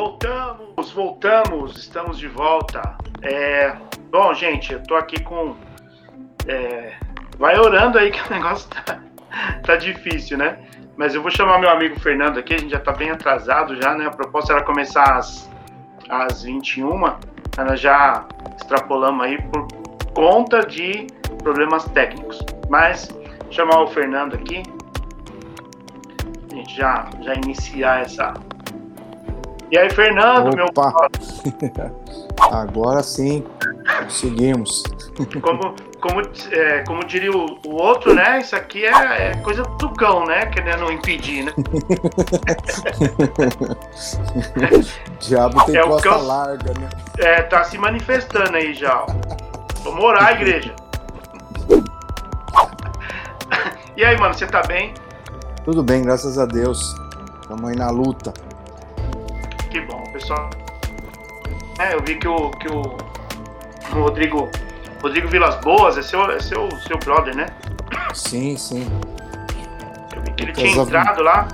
Voltamos, voltamos, estamos de volta. É, bom, gente, eu tô aqui com. É, vai orando aí que o negócio tá, tá difícil, né? Mas eu vou chamar meu amigo Fernando aqui, a gente já tá bem atrasado já, né? A proposta era começar às, às 21, nós já extrapolamos aí por conta de problemas técnicos. Mas chamar o Fernando aqui, a gente já, já iniciar essa, e aí, Fernando, Opa. meu. Agora sim, conseguimos. Como, como, é, como diria o, o, outro, né? Isso aqui é, é, coisa do cão, né? Querendo impedir, né? Diabo tem é costa cão, larga, né? É, tá se manifestando aí já. Vamos orar, igreja. E aí, mano, você tá bem? Tudo bem, graças a Deus. Estamos aí na luta. Pessoal. É, eu vi que o, que o, o Rodrigo, Rodrigo Vilas Boas é seu, é seu, seu brother, né? Sim, sim. Eu vi que ele tinha entrado lá.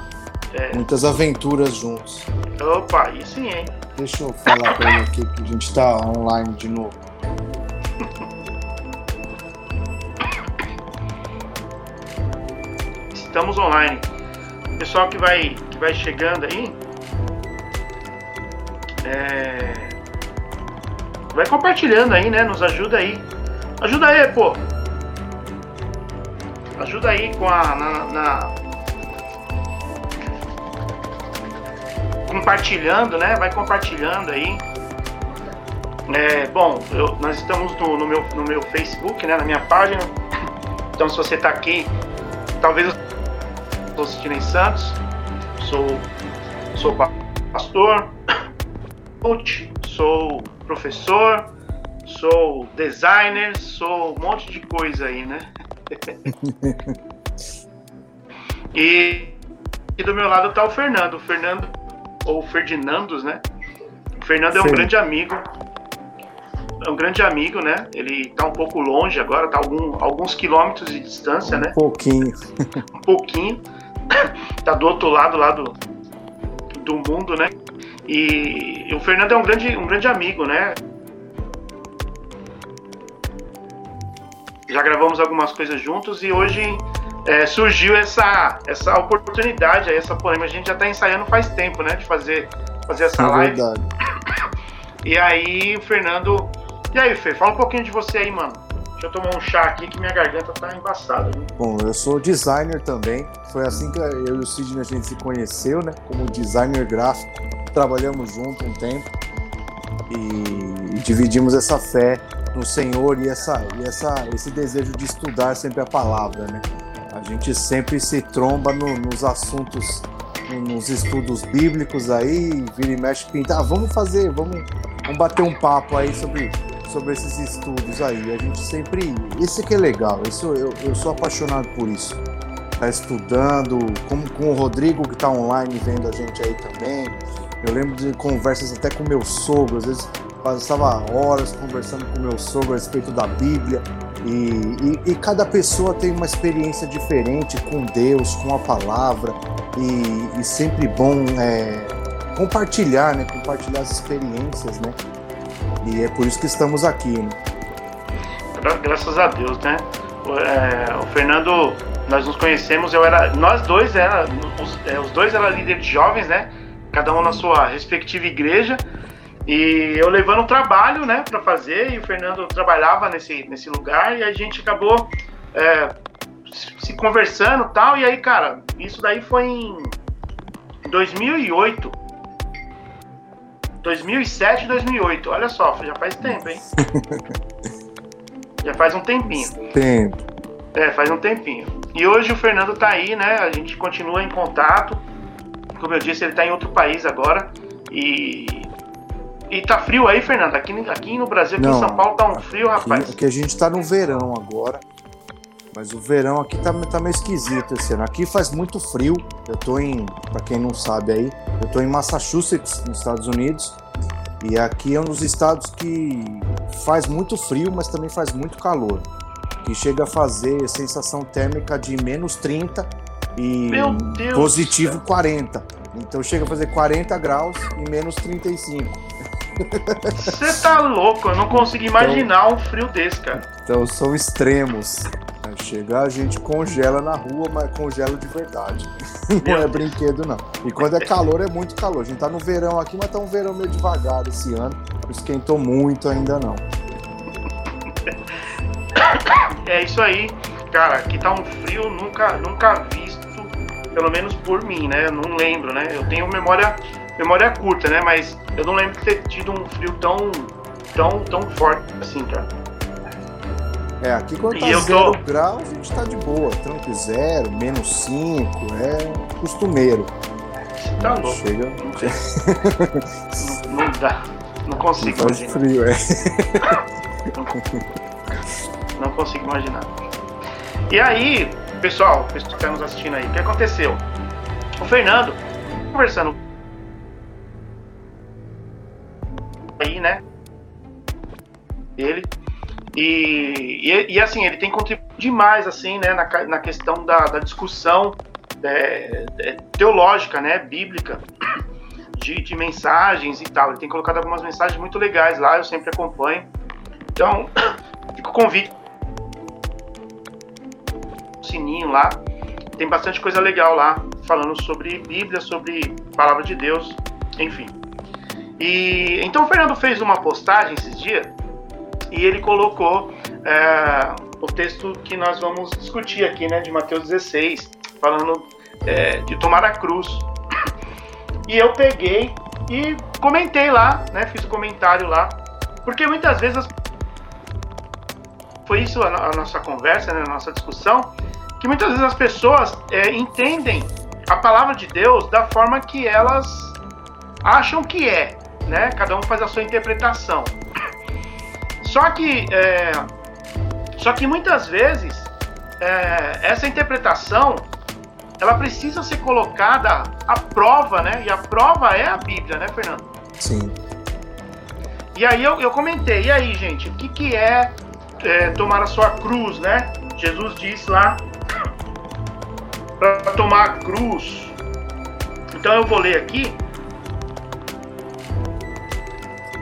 É... Muitas aventuras juntos. Opa, aí sim, hein? Deixa eu falar pra ele aqui que a gente tá online de novo. Estamos online. Pessoal que vai, que vai chegando aí, é... Vai compartilhando aí, né? Nos ajuda aí. Ajuda aí, pô. Ajuda aí com a. Na, na... Compartilhando, né? Vai compartilhando aí. É, bom, eu, nós estamos no, no, meu, no meu Facebook, né? Na minha página. Então, se você está aqui, talvez eu sou Sidney Santos, sou, sou pastor, coach, sou professor, sou designer, sou um monte de coisa aí, né? e, e, do meu lado tá o Fernando, o Fernando, ou Ferdinandos, né? O Fernando é um Sim. grande amigo, é um grande amigo, né? Ele tá um pouco longe agora, tá algum, alguns quilômetros de distância, um né? Um pouquinho. um pouquinho. tá do outro lado lá do, do mundo, né? E, o Fernando é um grande, um grande amigo, né? Já gravamos algumas coisas juntos e hoje é, surgiu essa, essa oportunidade, essa polêmica. A gente já está ensaiando faz tempo, né? De fazer, fazer essa é live. Verdade. E aí, o Fernando. E aí, Fê, fala um pouquinho de você aí, mano. Deixa eu tomar um chá aqui que minha garganta tá embaçada. Viu? Bom, eu sou designer também. Foi assim que eu e o Sidney a gente se conheceu, né? Como designer gráfico. Trabalhamos junto um tempo e, dividimos essa fé no Senhor e, essa, e essa, esse desejo de estudar sempre a palavra, né? A gente sempre se tromba no, nos assuntos, nos estudos bíblicos aí, vira e mexe, pinta. Ah, vamos fazer, vamos, vamos bater um papo aí sobre sobre esses estudos aí. A gente sempre. Isso que é legal, isso, eu, eu sou apaixonado por isso. Tá estudando, como com o Rodrigo que está online vendo a gente aí também. Eu lembro de conversas até com meu sogro, às vezes passava horas conversando com meu sogro a respeito da Bíblia. E, e, e, cada pessoa tem uma experiência diferente com Deus, com a palavra, e, e sempre bom é, compartilhar, né? Compartilhar as experiências, né? E é por isso que estamos aqui. Né? Graças a Deus, né? É, o Fernando, nós nos conhecemos, eu era, nós dois era, os, é, os dois eram líderes jovens, né? Cada um na sua respectiva igreja. E eu levando o trabalho, né, para fazer, e o Fernando trabalhava nesse, nesse lugar, e a gente acabou é, se conversando tal. E aí, cara, isso daí foi em 2008. 2007 e 2008. Olha só, já faz tempo, hein? já faz um tempinho. Tempo. É, faz um tempinho. E hoje o Fernando tá aí, né? A gente continua em contato. Como eu disse, ele tá em outro país agora. E. E tá frio aí, Fernando? Aqui, aqui no Brasil, aqui Não, em São Paulo, tá um frio, rapaz. Aqui, aqui a gente tá no verão agora. Mas o verão aqui tá, tá meio esquisito esse ano. Aqui faz muito frio. Eu tô em, para quem não sabe aí, eu tô em Massachusetts, nos Estados Unidos. E aqui é um dos estados que faz muito frio, mas também faz muito calor. Que chega a fazer sensação térmica de menos 30 e positivo 40. Então chega a fazer 40 graus e menos 35. Você tá louco, eu não consigo imaginar então, um frio desse, cara. Então são extremos. Chegar, a gente congela na rua, mas congela de verdade. Não é brinquedo, não. E quando é calor, é muito calor. A gente tá no verão aqui, mas tá um verão meio devagar esse ano. Não esquentou muito ainda, não. É isso aí. Cara, aqui tá um frio nunca, nunca visto, pelo menos por mim, né? Eu não lembro, né? Eu tenho memória, memória curta, né? Mas eu não lembro de ter tido um frio tão, tão, tão forte assim, cara. É, aqui quando tá zero tô... grau, a gente tá de boa. Tranquilo, zero, menos cinco, é costumeiro. Tá louco. Chega. não, não dá. Não consigo não imaginar. frio, é. Não, não, consigo imaginar. E aí, pessoal, que está nos assistindo aí, o que aconteceu? O Fernando, conversando aí, né? Ele e, e, e, assim, ele tem contribuído demais assim, né, na, na questão da, da discussão é, é, teológica, né, bíblica, de, de, mensagens e tal. Ele tem colocado algumas mensagens muito legais lá, eu sempre acompanho. Então, fica o convite. Sininho lá. Tem bastante coisa legal lá, falando sobre Bíblia, sobre Palavra de Deus, enfim. E então o Fernando fez uma postagem esses dias e ele colocou é, o texto que nós vamos discutir aqui, né, de Mateus 16, falando é, de tomar a cruz. E eu peguei e comentei lá, né, fiz o um comentário lá, porque muitas vezes foi isso a, a, nossa conversa, né, a nossa discussão, que muitas vezes as pessoas é, entendem a palavra de Deus da forma que elas acham que é, né? Cada um faz a sua interpretação. Só que, é, só que muitas vezes é, essa interpretação ela precisa ser colocada à prova, né? E a prova é a Bíblia, né, Fernando? Sim. E aí eu, eu comentei, e aí, gente, o que, que é, é tomar a sua cruz, né? Jesus disse lá para tomar a cruz. Então eu vou ler aqui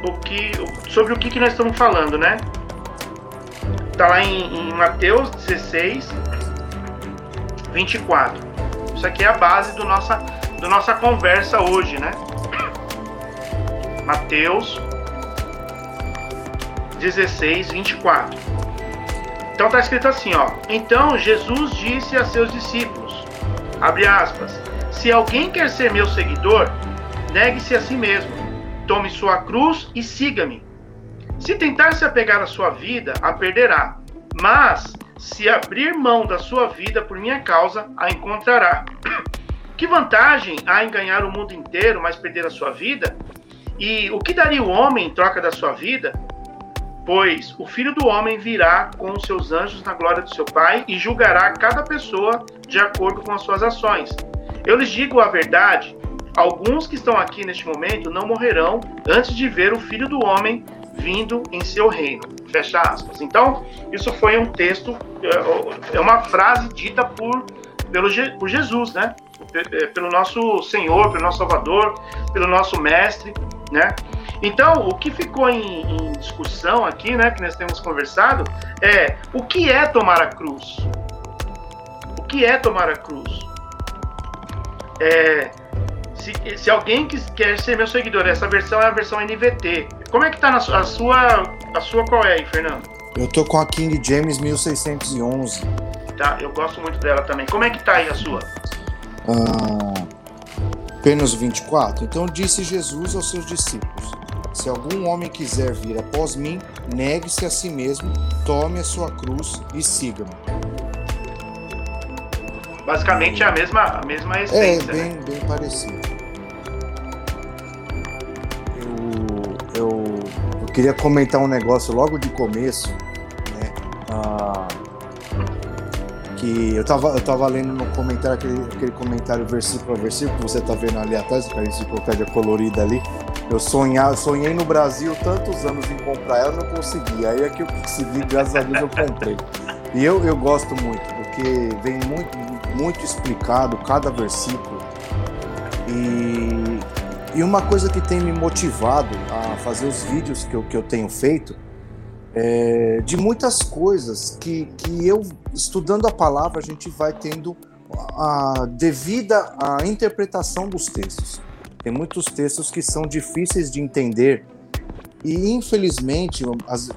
o que, sobre o que, que nós estamos falando, né? Está lá em, em Mateus 16, 24. Isso aqui é a base do nossa, do nossa conversa hoje, né? Mateus 16, 24. Então está escrito assim, ó. Então Jesus disse a seus discípulos, abre aspas, se alguém quer ser meu seguidor, negue-se a si mesmo Tome sua cruz e siga-me. Se tentar se apegar à sua vida, a perderá. Mas, se abrir mão da sua vida por minha causa, a encontrará. Que vantagem há em ganhar o mundo inteiro, mas perder a sua vida? E o que daria o homem em troca da sua vida? Pois o filho do homem virá com os seus anjos na glória do seu Pai e julgará cada pessoa de acordo com as suas ações. Eu lhes digo a verdade: Alguns que estão aqui neste momento não morrerão antes de ver o Filho do Homem vindo em seu reino. Fecha aspas. Então, isso foi um texto, é, é uma frase dita por, pelo, por Jesus, né? É, pelo nosso Senhor, pelo nosso Salvador, pelo nosso Mestre, né? Então, o que ficou em, em, discussão aqui, né, que nós temos conversado, é o que é tomar a cruz? O que é tomar a cruz? É, se, se alguém quer ser meu seguidor, essa versão é a versão NVT. Como é que tá na sua, a sua, a sua qual é aí, Fernando? Eu tô com a King James 1611. Tá, eu gosto muito dela também. Como é que tá aí a sua? Ah, apenas 24. Então disse Jesus aos seus discípulos: Se algum homem quiser vir após mim, negue-se a si mesmo, tome a sua cruz e siga-me. Basicamente é a mesma, a mesma é, essência. É, bem, né? bem parecido. eu, eu queria comentar um negócio logo de começo, que eu tava, eu tava lendo no comentário, aquele, aquele comentário versículo a versículo que você tá vendo ali atrás, aquela enciclopédia colorida ali. Eu sonhar, sonhei no Brasil tantos anos em comprar ela, não consegui. Aí é que eu consegui, graças a Deus eu comprei. E eu, eu gosto muito, porque vem muito, muito explicado cada versículo E, e uma coisa que tem me motivado a fazer os vídeos que eu, que eu tenho feito é de muitas coisas que, que eu, estudando a palavra, a gente vai tendo a devida a interpretação dos textos. Tem muitos textos que são difíceis de entender e, infelizmente,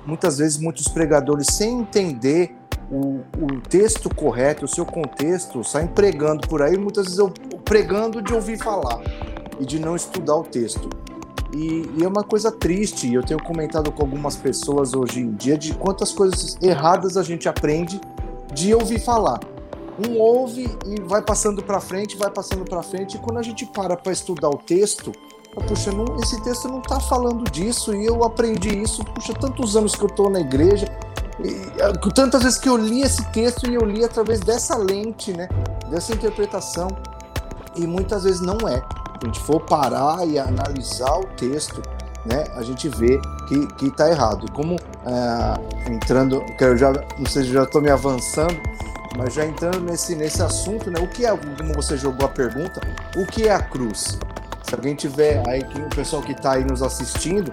muitas vezes muitos pregadores, sem entender o, o, texto correto, o seu contexto, saem pregando por aí, muitas vezes eu pregando de ouvir falar e de não estudar o texto. E, e, é uma coisa triste, eu tenho comentado com algumas pessoas hoje em dia de quantas coisas erradas a gente aprende de ouvir falar. Um ouve e vai passando para frente, vai passando para frente, e quando a gente para para estudar o texto, puxa, não, esse texto não está falando disso, e eu aprendi isso, puxa, tantos anos que eu estou na igreja, e, tantas vezes que eu li esse texto e eu li através dessa lente, né, dessa interpretação, e muitas vezes não é. Se a gente for parar e analisar o texto, né, a gente vê que, que tá errado. E como é, entrando, que eu já não sei se já estou me avançando, mas já entrando nesse, nesse assunto, né? O que é, como você jogou a pergunta, o que é a cruz? Se alguém tiver aí, o pessoal que está aí nos assistindo,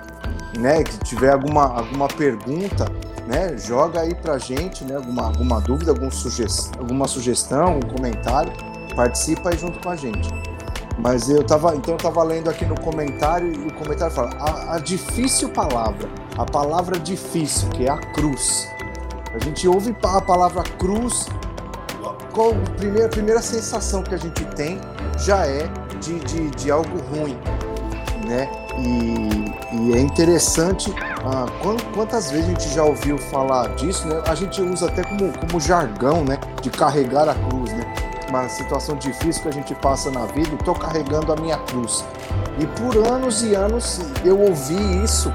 né, que tiver alguma, alguma pergunta, né, joga aí pra gente, né, alguma, alguma dúvida, algum sugest, alguma sugestão, um comentário, participa aí junto com a gente. Mas eu tava, então eu tava lendo aqui no comentário e o comentário fala a, a difícil palavra, a palavra difícil, que é a cruz. A gente ouve a palavra cruz qual a primeira, a primeira sensação que a gente tem já é de, de, de algo ruim, né? E, e é interessante ah, quantas vezes a gente já ouviu falar disso, né? A gente usa até como, como jargão, né? De carregar a cruz? Uma situação difícil que a gente passa na vida, estou carregando a minha cruz. E por anos e anos eu ouvi isso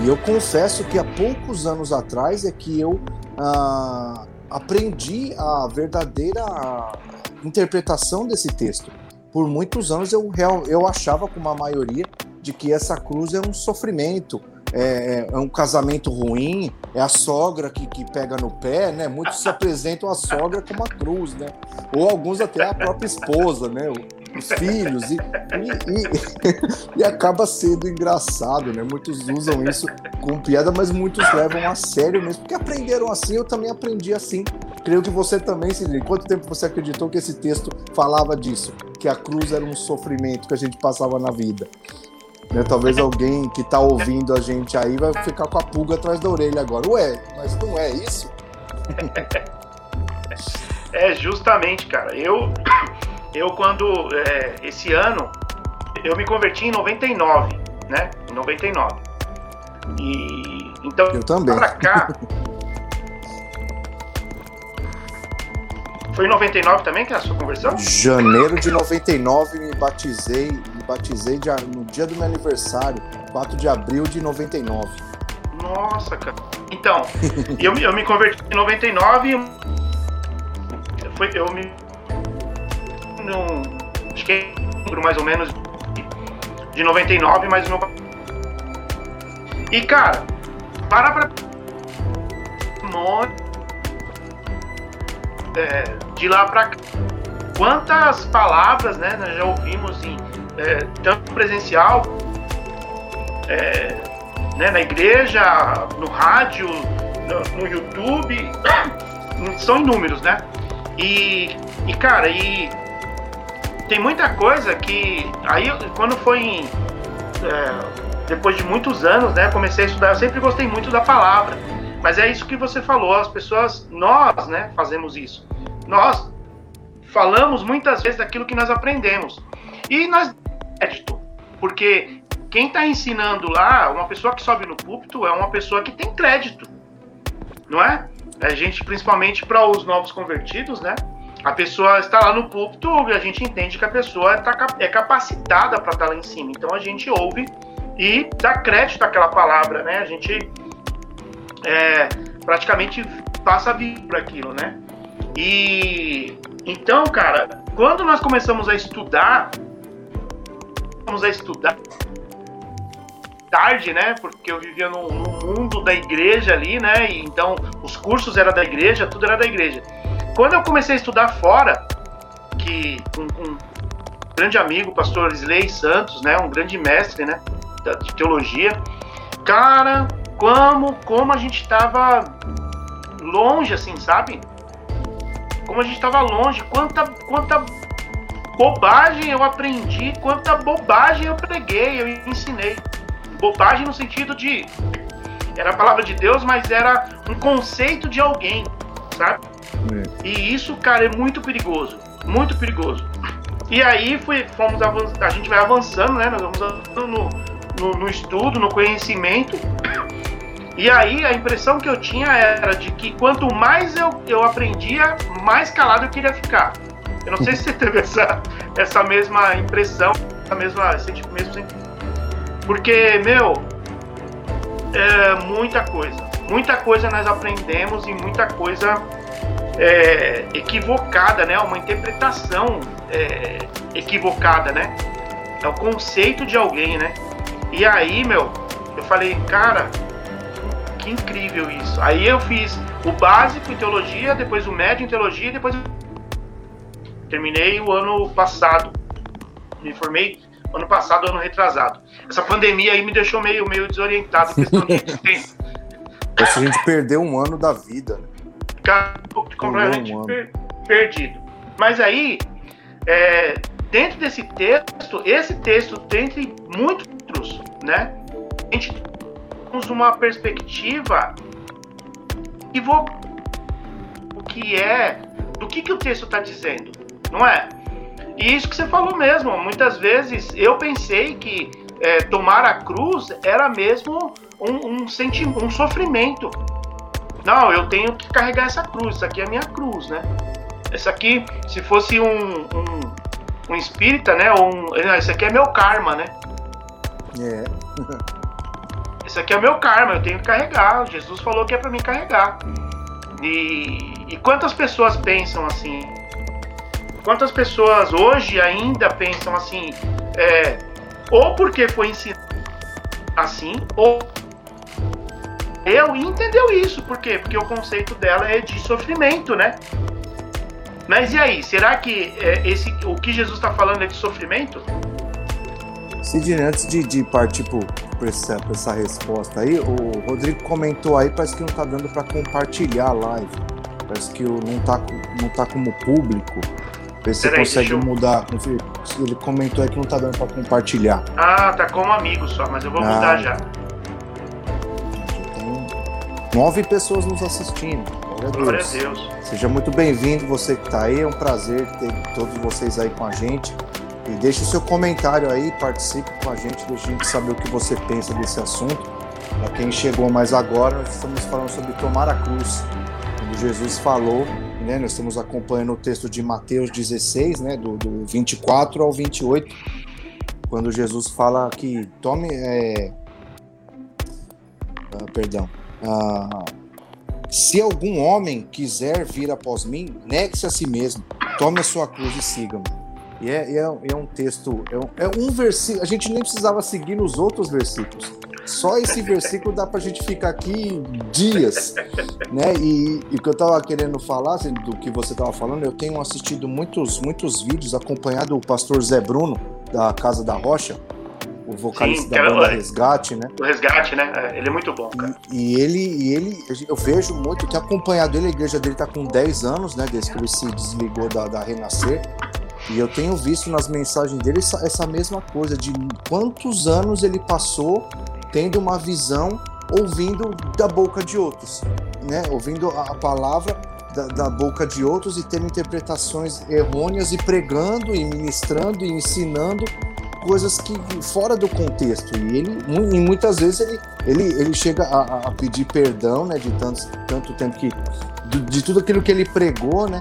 e eu confesso que há poucos anos atrás é que eu ah, aprendi a verdadeira interpretação desse texto. Por muitos anos eu, eu achava, com uma maioria, de que essa cruz é um sofrimento, é, é, um casamento ruim, é a sogra que, que pega no pé, né? Muitos se apresentam a sogra como a cruz, né? Ou alguns até a própria esposa, né? Os filhos, e, e, e, e acaba sendo engraçado, né? Muitos usam isso com piada, mas muitos levam a sério mesmo, porque aprenderam assim, eu também aprendi assim. Creio que você também, Sidney. Quanto tempo você acreditou que esse texto falava disso? Que a cruz era um sofrimento que a gente passava na vida. Né? Talvez alguém que está ouvindo a gente aí vai ficar com a pulga atrás da orelha agora. Ué, mas não é isso? É justamente, cara. Eu, eu quando é, esse ano eu me converti em 99, né? Em 99. E então eu também. Pra cá. Foi em 99 também que é a sua conversão? Janeiro de 99 me batizei batizei de, no dia do meu aniversário, 4 de abril de 99. Nossa, cara. Então, eu, eu me converti em 99 foi, eu me. Não, acho que é mais ou menos de 99, mas meu. E cara, para pra. É, de lá pra cá. Quantas palavras, né, nós já ouvimos em é, tanto presencial, é, né, na igreja, no rádio, no, no, YouTube, são inúmeros, né? E, e cara, e tem muita coisa que aí quando foi em, é, depois de muitos anos, né, comecei a estudar, eu sempre gostei muito da palavra. Mas é isso que você falou, as pessoas, nós, né, fazemos isso. Nós falamos muitas vezes daquilo que nós aprendemos. E nós crédito. Porque quem está ensinando lá, uma pessoa que sobe no púlpito é uma pessoa que tem crédito, não é? A gente, principalmente para os novos convertidos, né? A pessoa está lá no púlpito e a gente entende que a pessoa tá, é capacitada para estar tá lá em cima. Então a gente ouve e dá crédito àquela palavra, né? A gente é, praticamente passa a vir por aquilo, né? E então, cara, quando nós começamos a estudar começamos a estudar tarde, né? Porque eu vivia no, mundo da igreja ali, né? E, então os cursos eram da igreja, tudo era da igreja. Quando eu comecei a estudar fora, que com, com grande amigo, pastor Isley Santos, né? Um grande mestre, né? De teologia. Cara, como, como a gente estava longe, assim, sabe? Como a gente estava longe, quanta, quanta bobagem eu aprendi, quanta bobagem eu preguei, eu ensinei. Bobagem no sentido de era a palavra de Deus, mas era um conceito de alguém, sabe? É. E isso, cara, é muito perigoso, muito perigoso. E aí fui, fomos a gente vai avançando, né? Nós vamos avançando no, no, no estudo, no conhecimento. E aí a impressão que eu tinha era de que quanto mais eu, eu aprendia, mais calado eu queria ficar. Eu não sei se você teve essa, essa mesma impressão, essa mesma, esse mesmo sentimento. Porque, meu, é muita coisa. Muita coisa nós aprendemos e muita coisa é, equivocada, né? Uma interpretação é, equivocada, né? É o conceito de alguém, né? E aí, meu, eu falei, cara, que incrível isso. Aí eu fiz o básico em teologia, depois o médio em teologia, depois terminei o ano passado. Me formei ano passado, ano retrasado. Essa pandemia aí me deixou meio, meio desorientado. Questão de a gente perdeu um ano da vida. Né? Cara, completamente um per perdido. Mas aí, é, dentro desse texto, esse texto, dentre muitos, né? A gente temos uma perspectiva equivocada o que é, do que, que o texto está dizendo, não é? E isso que você falou mesmo, muitas vezes eu pensei que é, tomar a cruz era mesmo um, um sentimento, um sofrimento. Não, eu tenho que carregar essa cruz, isso aqui é a minha cruz, né? Essa aqui, se fosse um, um, um espírita, né? Um, esse aqui é meu karma, né? É. esse aqui é meu karma, eu tenho que carregar. Jesus falou que é para mim carregar. E, e quantas pessoas pensam assim? Quantas pessoas hoje ainda pensam assim? É, ou porque foi ensinado assim, ou eu entendeu isso. Por quê? Porque o conceito dela é de sofrimento, né? Mas e aí, será que é, esse, o que Jesus está falando é de sofrimento? Sidney, antes de, de partir para essa, essa resposta aí, o Rodrigo comentou aí, parece que não está dando para compartilhar a live. Parece que não está não tá como público. Vê se você consegue eu... mudar. Ele comentou que não tá dando para compartilhar. Ah, tá como amigo só, mas eu vou ah, mudar já. Tem nove pessoas nos assistindo. Glória a Deus. Glória a Deus. Seja muito bem-vindo, você que está aí. É um prazer ter todos vocês aí com a gente. E deixe o seu comentário aí, participe com a gente, deixe a gente saber o que você pensa desse assunto. Para quem chegou mais agora, nós estamos falando sobre tomar a cruz. Quando Jesus falou né? Nós estamos acompanhando o texto de Mateus 16, né? Do, do 24 ao 28, quando Jesus fala que tome. É... Ah, perdão. Ah, se algum homem quiser vir após mim, negue-se a si mesmo, tome a sua cruz e siga-me. E é, é, é, um texto, é um, é um versículo. A gente nem precisava seguir nos outros versículos. Só esse versículo dá pra gente ficar aqui dias, né? E, e o que eu tava querendo falar, assim, do que você tava falando, eu tenho assistido muitos, muitos vídeos, acompanhado o pastor Zé Bruno, da Casa da Rocha, o vocalista Sim, da banda é, Resgate, né? O Resgate, né? É, ele é muito bom, cara. E, e, ele, e ele, eu vejo muito, eu tenho acompanhado ele, a igreja dele tá com 10 anos, né? Desde que ele se desligou da, da Renascer. E eu tenho visto nas mensagens dele essa, essa mesma coisa, de quantos anos ele passou tendo uma visão ouvindo da boca de outros, né? Ouvindo a palavra da, da, boca de outros e tendo interpretações errôneas e pregando e ministrando e ensinando coisas que fora do contexto. E ele e muitas vezes ele ele, ele chega a, a pedir perdão né de tanto, tanto tempo que de, de, tudo aquilo que ele pregou né?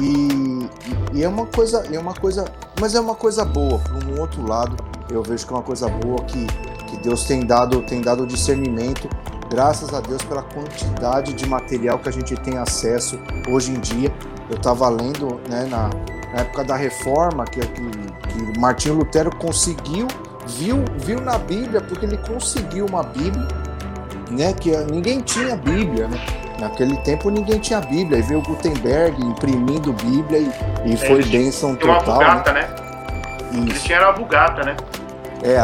E, e, é uma coisa é uma coisa mas é uma coisa boa. Por um outro lado eu vejo que é uma coisa boa que que Deus tem dado, tem dado discernimento, graças a Deus pela quantidade de material que a gente tem acesso hoje em dia. Eu estava lendo né, na, na, época da reforma que, que, que Martinho Lutero conseguiu, viu, viu na Bíblia, porque ele conseguiu uma Bíblia, né, que ninguém tinha Bíblia, né? Naquele tempo ninguém tinha Bíblia, e veio Gutenberg imprimindo Bíblia e, e é, foi bênção total. Uma né? né? Eles tinham a Vulgata, né? É,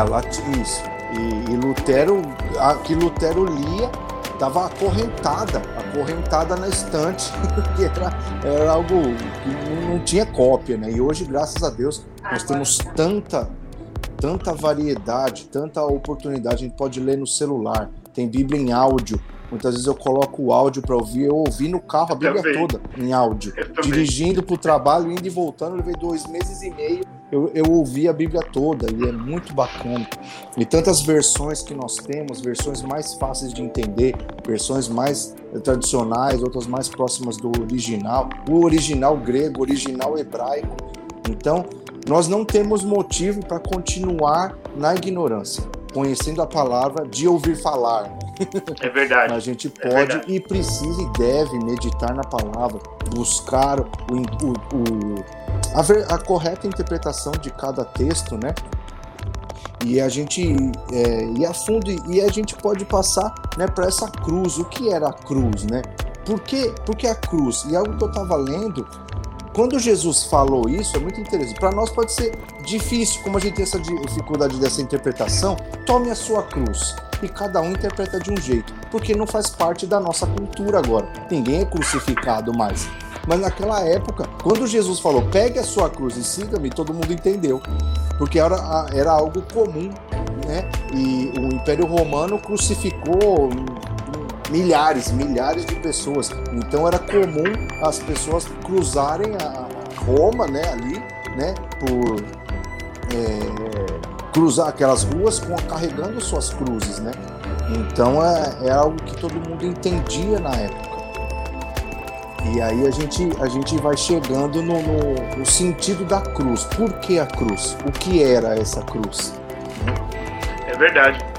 isso. E, e Lutero, a, que Lutero lia estava acorrentada, acorrentada na estante, que era, era algo que não tinha cópia, né? E hoje, graças a Deus, nós temos tanta, tanta variedade, tanta oportunidade. A gente pode ler no celular, tem Bíblia em áudio. Muitas vezes eu coloco o áudio para ouvir, eu ouvi no carro a Bíblia toda em áudio. Dirigindo para o trabalho, indo e voltando, levei dois meses e meio eu, eu ouvi a Bíblia toda e é muito bacana. E tantas versões que nós temos, versões mais fáceis de entender, versões mais tradicionais, outras mais próximas do original, o original grego, o original hebraico. Então, nós não temos motivo para continuar na ignorância, conhecendo a palavra de ouvir falar. É verdade. a gente é pode é e precisa e deve meditar na palavra, buscar o, o, o a, ver, a correta interpretação de cada texto, né? E a gente é, ir a fundo e a gente pode passar né, para essa cruz. O que era a cruz, né? Por que, por que a cruz? E algo que eu estava lendo, quando Jesus falou isso, é muito interessante. Para nós pode ser difícil, como a gente tem essa dificuldade dessa interpretação, tome a sua cruz. E cada um interpreta de um jeito, porque não faz parte da nossa cultura agora. Ninguém é crucificado mais. Mas naquela época, quando Jesus falou, pegue a sua cruz e siga-me, todo mundo entendeu. Porque era, era algo comum, né? E o Império Romano crucificou milhares, milhares de pessoas. Então era comum as pessoas cruzarem a Roma, né, ali, né, por é, cruzar aquelas ruas com, carregando suas cruzes, né? Então é, é algo que todo mundo entendia na época. E aí a gente, a gente vai chegando no, no, no, sentido da cruz. Por que a cruz? O que era essa cruz? É verdade.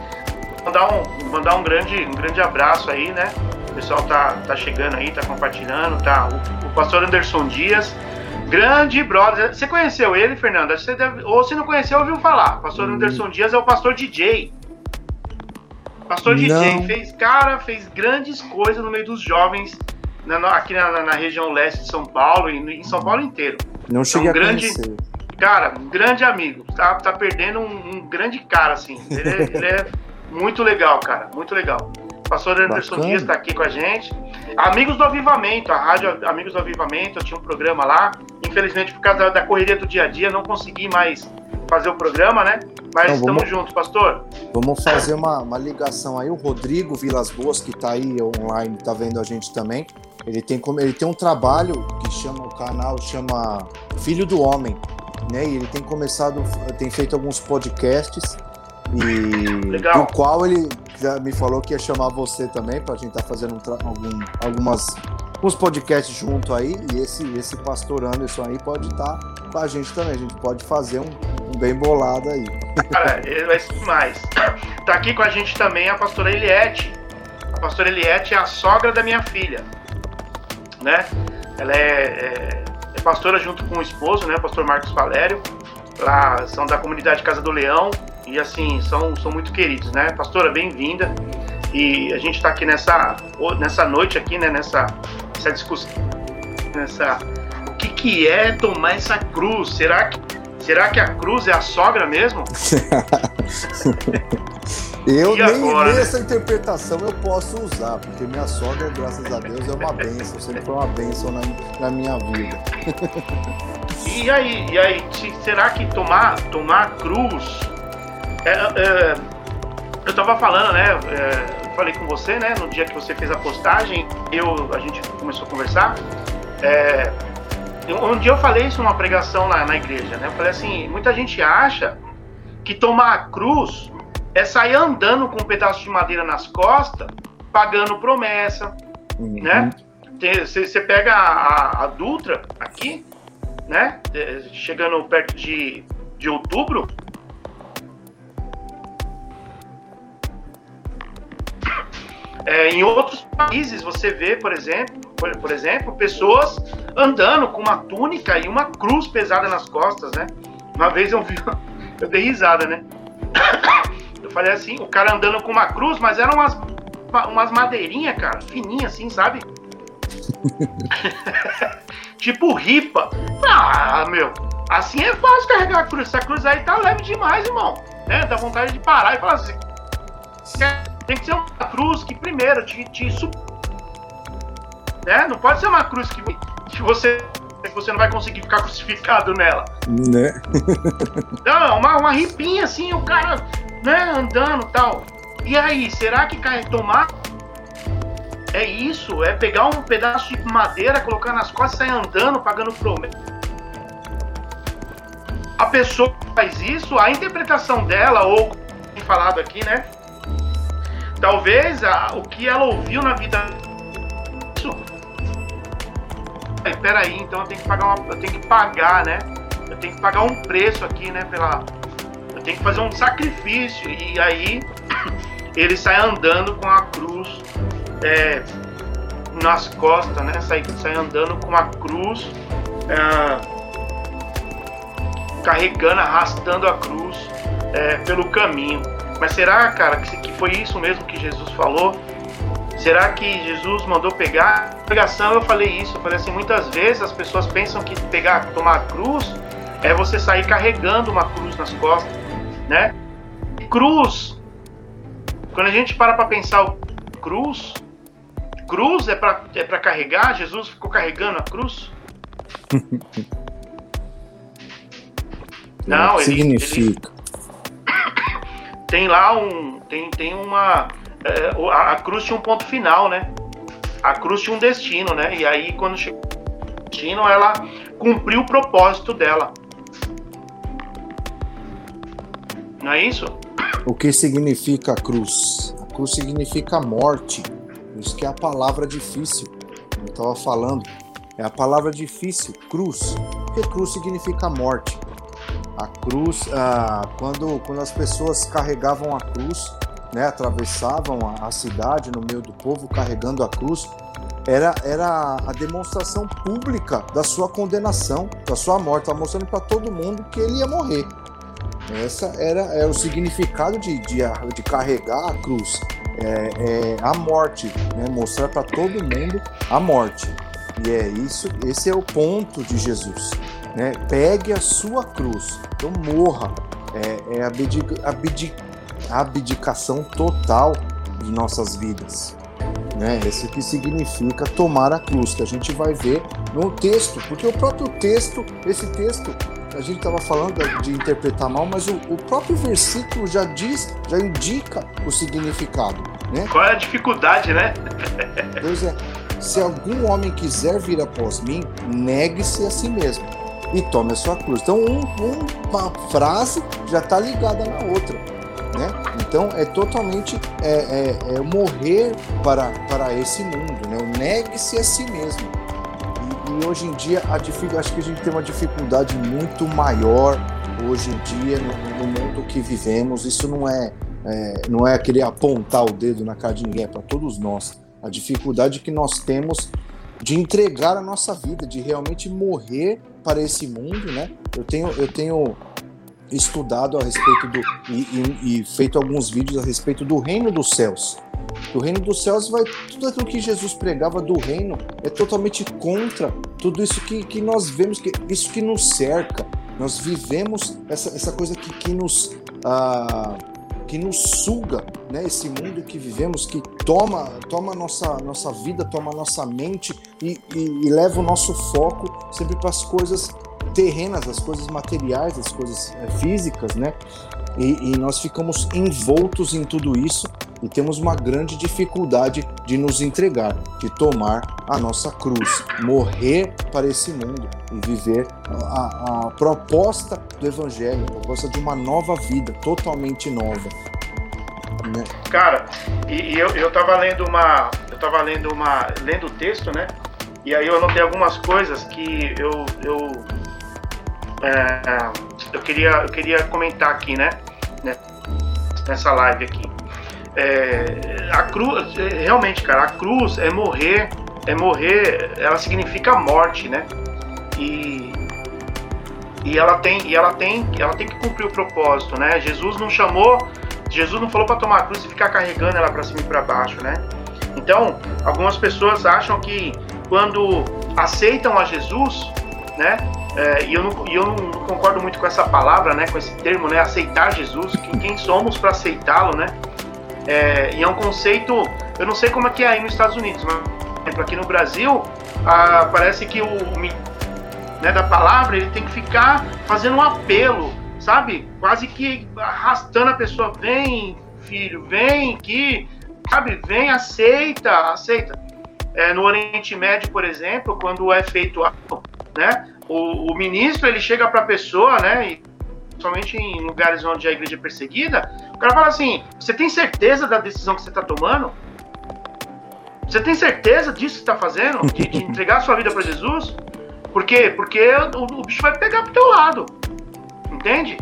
Mandar um, mandar um, grande, um grande abraço aí, né? O pessoal tá, tá chegando aí, tá compartilhando, tá? O, o pastor Anderson Dias, grande brother. Você conheceu ele, Fernando? Você deve, ou se não conheceu, ouviu falar. O pastor hum. Anderson Dias é o pastor DJ. Pastor não. DJ fez, cara, fez grandes coisas no meio dos jovens na, aqui na, na, região leste de São Paulo e em São Paulo inteiro. Não cheguei então, um grande, Cara, um grande amigo. Tá, tá perdendo um, um grande cara, assim. Ele é, ele é, muito legal, cara. Muito legal. O pastor Anderson Bacana. Dias está aqui com a gente. Amigos do Avivamento, a rádio Amigos do Avivamento, eu tinha um programa lá. Infelizmente, por causa da correria do dia a dia, não consegui mais fazer o programa, né? Mas então, estamos juntos, pastor. Vamos fazer uma, uma ligação aí. O Rodrigo Vilas Boas, que está aí online, está vendo a gente também. Ele tem, ele tem um trabalho que chama, o canal chama Filho do Homem, né? E ele tem começado, tem feito alguns podcasts e Legal. do qual ele já me falou que ia chamar você também para a gente estar tá fazendo um algum, algumas uns podcasts junto aí e esse esse pastor Anderson aí pode estar tá com a gente também. A gente pode fazer um, um bem bolado aí. Cara, ele vai ser demais. Tá aqui com a gente também a pastora Eliette. A pastora Eliette é a sogra da minha filha né? Ela é, é, é pastora junto com o esposo, né? O pastor Marcos Valério. Lá são da comunidade Casa do Leão e assim são, são muito queridos, né? Pastora, bem-vinda. E a gente está aqui nessa nessa noite aqui, né? Nessa, nessa discussão, nessa o que que é tomar essa cruz? Será que será que a cruz é a sogra mesmo? Eu nem, agora, né? essa interpretação eu posso usar, porque minha sogra, graças a Deus, é uma benção, sempre foi uma benção na, na minha vida. E aí, e aí, será que tomar, tomar cruz? É, é, eu tava falando, né? É, falei com você, né? No dia que você fez a postagem, eu, a gente começou a conversar. É, um dia eu falei isso numa pregação lá na igreja, né? Eu falei assim, muita gente acha que tomar a cruz é sair andando com um pedaço de madeira nas costas, pagando promessa, uhum. né? Você pega a, a, a, Dutra aqui, né? Chegando perto de, de outubro. É, em outros países você vê, por exemplo, por, por, exemplo, pessoas andando com uma túnica e uma cruz pesada nas costas, né? Uma vez eu vi, eu dei risada, né? falei assim, o cara andando com uma cruz, mas eram umas, umas madeirinhas, cara, fininhas assim, sabe? tipo ripa. Ah, meu, assim é fácil carregar a cruz. Essa cruz aí tá leve demais, irmão. Né? Dá vontade de parar e falar assim. Tem que ser uma cruz que primeiro te, te né? Não pode ser uma cruz que, que você que você não vai conseguir ficar crucificado nela. Né? não, uma, uma ripinha assim, o cara, né, andando tal. E aí, será que cai tomar? É isso, é pegar um pedaço de madeira, colocar nas costas e sair andando, pagando promessa. A pessoa que faz isso, a interpretação dela, ou falado aqui, né? Talvez a, o que ela ouviu na vida peraí, então eu tenho que pagar uma, eu tenho que pagar, né? Eu tenho que pagar um preço aqui, né? Pela, eu tenho que fazer um sacrifício e aí ele sai andando com a cruz é, nas costas, né? Sai, sai andando com a cruz, é, carregando, arrastando a cruz é, pelo caminho. Mas será, cara, que, foi isso mesmo que Jesus falou? Será que Jesus mandou pegar? Na pregação eu falei isso, eu falei assim, muitas vezes as pessoas pensam que pegar, tomar a cruz é você sair carregando uma cruz nas costas, né? Cruz, quando a gente para para pensar o cruz, cruz é para é para carregar, Jesus ficou carregando a cruz? Não, ele, significa. Ele, tem lá um tem tem uma é, a, a, cruz tinha um ponto final, né? A cruz tinha um destino, né? E aí, quando chegou destino, ela cumpriu o propósito dela. Não é isso? O que significa a cruz? A cruz significa morte. Isso que é a palavra difícil. Eu estava falando. É a palavra difícil, cruz. Porque cruz significa morte. A cruz, ah, quando, quando as pessoas carregavam a cruz, né, atravessavam a, a, cidade no meio do povo carregando a cruz, era, era a demonstração pública da sua condenação, da sua morte, estava mostrando para todo mundo que ele ia morrer. Essa era, era o significado de, de, de carregar a cruz, é, é a morte, né, mostrar para todo mundo a morte. E é isso, esse é o ponto de Jesus. Né? Pegue a sua cruz, então morra, é, é abdicação total de nossas vidas. Né? Isso que significa tomar a cruz, que a gente vai ver no texto, porque o próprio texto, esse texto, a gente estava falando de interpretar mal, mas o, o, próprio versículo já diz, já indica o significado. Né? Qual é a dificuldade, né? pois é. Se algum homem quiser vir após mim, negue-se a si mesmo e tome a sua cruz. Então, um, um, uma frase já está ligada na outra. Né? Então é totalmente é, é, é morrer para, para esse mundo, né? negue-se a si mesmo. E, e, hoje em dia a acho que a gente tem uma dificuldade muito maior hoje em dia no, no mundo que vivemos. Isso não é, é, não é aquele apontar o dedo na cara de ninguém, é para todos nós. A dificuldade que nós temos de entregar a nossa vida, de realmente morrer para esse mundo, né? Eu tenho, eu tenho estudado a respeito do e, e, e, feito alguns vídeos a respeito do reino dos céus. O reino dos céus vai tudo aquilo que Jesus pregava do reino é totalmente contra tudo isso que, que nós vemos que isso que nos cerca. Nós vivemos essa, essa coisa que, que nos ah, que nos suga, né? Esse mundo que vivemos que toma toma nossa nossa vida, toma nossa mente e, e, e leva o nosso foco sempre para as coisas terrenas, as coisas materiais, as coisas é, físicas, né? E, e, nós ficamos envoltos em tudo isso e temos uma grande dificuldade de nos entregar, de tomar a nossa cruz, morrer para esse mundo e viver a, a proposta do Evangelho, a proposta de uma nova vida, totalmente nova. Né? Cara, e, e eu, eu tava lendo uma. Eu tava lendo uma. lendo o texto, né? E aí eu anotei algumas coisas que eu, eu é, eu, queria, eu queria comentar aqui, né? nessa live aqui. É, a cruz, é, realmente, cara, a cruz é morrer, é morrer, ela significa morte, né? E, e ela tem, e ela tem, ela tem que cumprir o propósito, né? Jesus não chamou, Jesus não falou para tomar a cruz e ficar carregando ela para cima e para baixo, né? Então, algumas pessoas acham que quando aceitam a Jesus, né? É, e eu, não, e eu não concordo muito com essa palavra, né? Com esse termo, né? Aceitar Jesus. Quem, quem somos para aceitá-lo, né? É, e é um conceito, eu não sei como é que é aí nos Estados Unidos, mas aqui no Brasil, ah, parece que o, né, da palavra ele tem que ficar fazendo um apelo, sabe? Quase que arrastando a pessoa, vem, filho, vem aqui, sabe? Vem, aceita, aceita. É, no Oriente Médio, por exemplo, quando é feito, né? O, o ministro ele chega para a pessoa, né? E, somente em lugares onde a igreja é perseguida, o cara fala assim: você tem certeza da decisão que você está tomando? Você tem certeza disso que está fazendo? De, de, entregar a sua vida para Jesus? Por quê? Porque o, o, bicho vai pegar pro teu lado. Entende?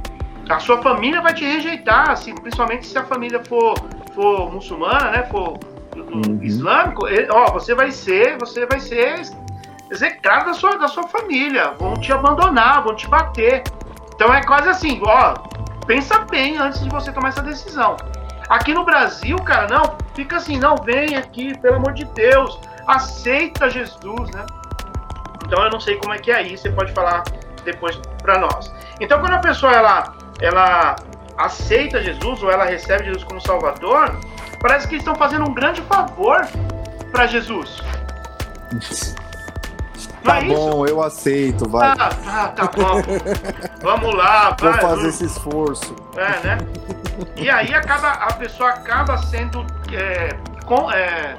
A sua família vai te rejeitar, assim, principalmente se a família for, for muçulmana, né? For uhum. islâmico, ele, ó, você vai ser, você vai ser execrado da sua, da sua família. Vão te abandonar, vão te bater. Então é quase assim, ó, pensa bem antes de você tomar essa decisão. Aqui no Brasil, cara, não, fica assim, não, vem aqui, pelo amor de Deus, aceita Jesus, né? Então eu não sei como é que é aí, você pode falar depois para nós. Então quando a pessoa ela, ela aceita Jesus ou ela recebe Jesus como Salvador, parece que estão fazendo um grande favor para Jesus. Tá é bom, eu aceito, vai. Ah, tá, tá bom. Vamos lá, vai. Vou fazer esse esforço. É, né? E aí acaba, a pessoa acaba sendo é, com, é,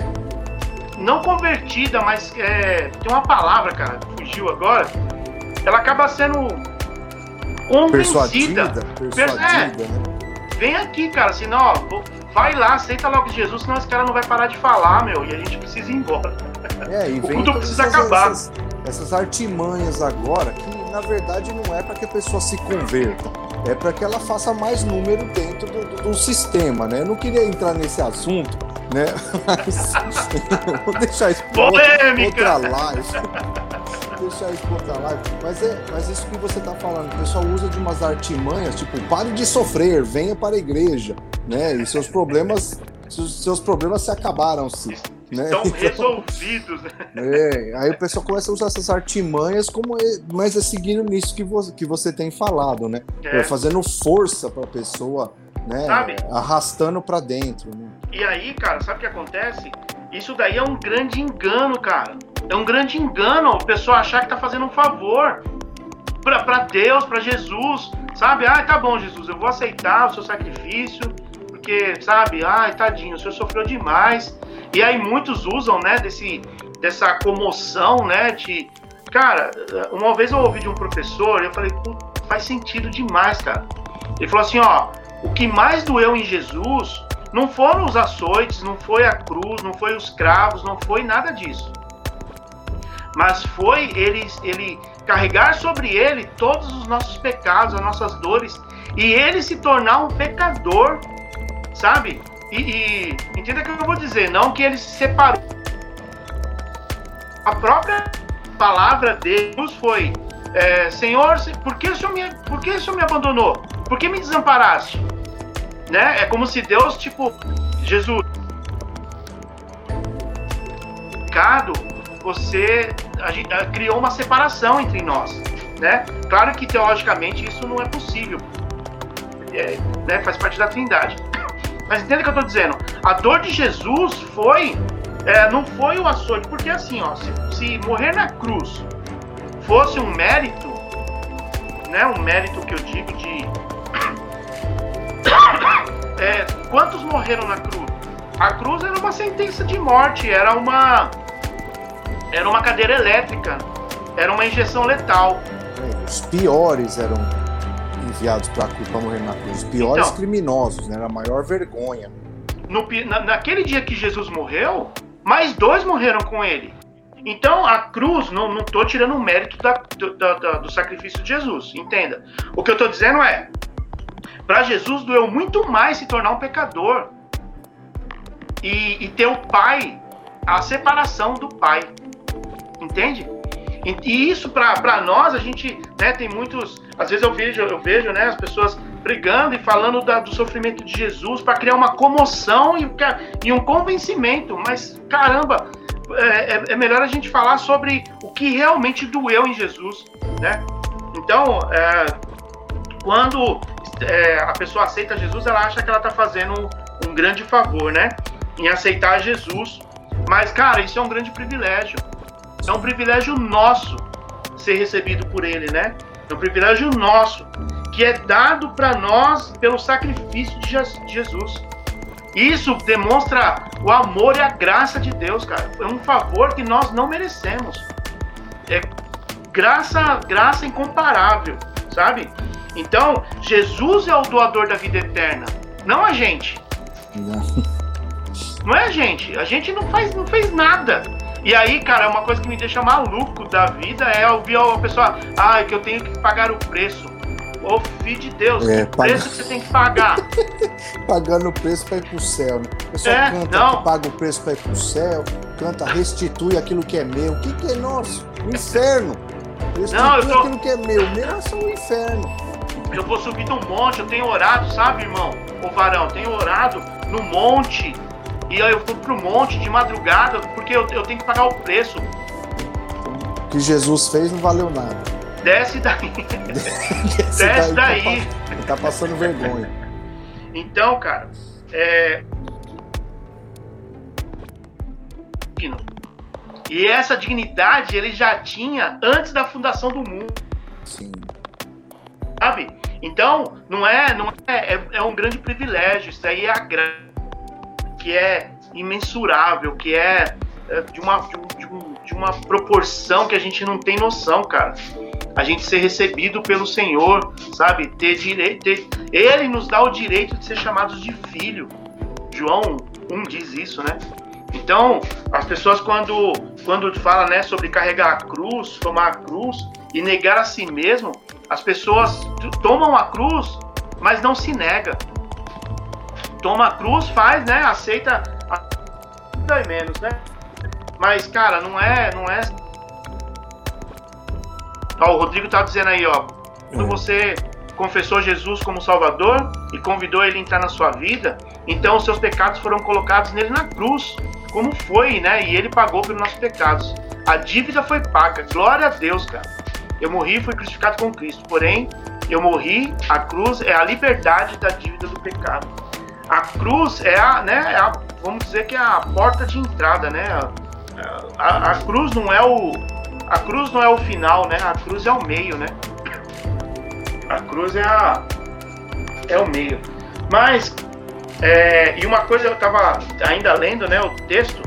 não convertida, mas é, tem uma palavra, cara, fugiu agora. Ela acaba sendo convencida. Persuadida, persuadida é, né? Vem aqui, cara, senão, ó, vai lá, aceita logo Jesus, senão esse cara não vai parar de falar, meu, e a gente precisa ir embora. É, e vem o culto precisa essas, acabar. Essas, essas artimanhas agora, que na verdade não é para que a pessoa se converta, é para que ela faça mais número dentro do, do, do, sistema, né? Eu não queria entrar nesse assunto, né? Mas vou deixar isso para outra live. Deixar isso outra live. Mas é, mas isso que você está falando, o pessoal usa de umas artimanhas, tipo, pare de sofrer, venha para a igreja, né? E seus problemas, seus problemas se acabaram-se né? Estão então, resolvidos, né? É, aí o pessoal começa a usar essas artimanhas, como é, mas é seguindo nisso que você, que você tem falado, né? É. Fazendo força para a pessoa, né? Sabe? Arrastando para dentro. Né? E aí, cara, sabe o que acontece? Isso daí é um grande engano, cara. É um grande engano a pessoa achar que tá fazendo um favor para Deus, para Jesus, sabe? Ah, tá bom, Jesus, eu vou aceitar o seu sacrifício, porque, sabe, ai, tadinho, o senhor sofreu demais. E aí muitos usam, né, desse, dessa comoção, né, de... Cara, uma vez eu ouvi de um professor e eu falei, faz sentido demais, cara. Ele falou assim, ó, o que mais doeu em Jesus não foram os açoites, não foi a cruz, não foi os cravos, não foi nada disso. Mas foi ele, ele carregar sobre ele todos os nossos pecados, as nossas dores, e ele se tornar um pecador, sabe? E, e entenda o que eu vou dizer, não que ele se separou. A própria palavra de Deus foi: é, Senhor, por que, o senhor me, por que o Senhor me abandonou? Por que me desamparaste? Né? É como se Deus, tipo, Jesus, pecado, você a gente, a, criou uma separação entre nós, né? Claro que teologicamente isso não é possível, é, né? Faz parte da Trindade. Mas entenda o que eu estou dizendo. A dor de Jesus foi. É, não foi o açoite, porque assim, ó, se, se morrer na cruz fosse um mérito, né? Um mérito que eu digo de. É, quantos morreram na cruz? A cruz era uma sentença de morte, era uma. Era uma cadeira elétrica, era uma injeção letal. Os piores eram enviados para morrer na cruz. Os piores então, criminosos, né? Era a maior vergonha. No, na, naquele dia que Jesus morreu, mais dois morreram com ele. Então a cruz, não estou tirando o mérito da, do, da, do sacrifício de Jesus, entenda. O que eu estou dizendo é, para Jesus doeu muito mais se tornar um pecador e, e ter o Pai, a separação do Pai, entende? E isso para nós, a gente né, tem muitos. Às vezes eu vejo, eu vejo né, as pessoas brigando e falando da, do sofrimento de Jesus para criar uma comoção e, e, um convencimento. Mas caramba, é, é, é, melhor a gente falar sobre o que realmente doeu em Jesus, né? Então, é, quando é, a pessoa aceita Jesus, ela acha que ela está fazendo um, grande favor, né? Em aceitar Jesus. Mas, cara, isso é um grande privilégio. É um privilégio nosso ser recebido por Ele, né? É um privilégio nosso que é dado para nós pelo sacrifício de Jesus. Isso demonstra o amor e a graça de Deus, cara. É um favor que nós não merecemos. É graça, graça incomparável, sabe? Então, Jesus é o doador da vida eterna, não a gente. Não. Não é a gente. A gente não faz, não fez nada. E aí, cara, uma coisa que me deixa maluco da vida é ouvir a pessoa, ah, é que eu tenho que pagar o preço. Ô filho de Deus, é, que preço que você tem que pagar? Pagando o preço para ir pro céu, né? O pessoal é, canta não. que paga o preço para ir pro céu, canta restitui aquilo que é meu. O que, que é nosso? O inferno. Restitui não, eu tô... aquilo que é meu. Meu é só o inferno. Eu vou subir num monte, eu tenho orado, sabe, irmão? Ô varão, tenho orado no monte. E aí eu fui pro monte de madrugada, porque eu, eu tenho que pagar o preço. O que Jesus fez não valeu nada. Desce daí. Desce, Desce daí. daí. Ele tá passando vergonha. Então, cara, é. E essa dignidade ele já tinha antes da fundação do mundo. Sim. Sabe? Então, não é, não é, é, é um grande privilégio. Isso aí é a que é imensurável, que é, é de uma, de, um, de uma proporção que a gente não tem noção, cara a gente ser recebido pelo Senhor, sabe? Ter direito, ter... Ele nos dá o direito de ser chamados de filho. João 1 diz isso, né? Então, as pessoas quando quando fala, né, sobre carregar a cruz, tomar a cruz e negar a si mesmo, as pessoas tomam a cruz, mas não se nega. Toma a cruz, faz, né, aceita a menos, né? Mas cara, não é, não é Ó, o Rodrigo tá dizendo aí, ó. Quando é. você confessou Jesus como Salvador e convidou ele a entrar na sua vida, então os seus pecados foram colocados nele na cruz, como foi, né? E ele pagou pelos nossos pecados. A dívida foi paga. Glória a Deus, cara. Eu morri e fui crucificado com Cristo. Porém, eu morri, a cruz é a liberdade da dívida do pecado. A cruz é a, né, é a, vamos dizer que é a porta de entrada, né? A, a, cruz não é o, a cruz não é o final, né? A cruz é o meio, né? A cruz é a é o meio. Mas é, e uma coisa eu estava ainda lendo, né, o texto.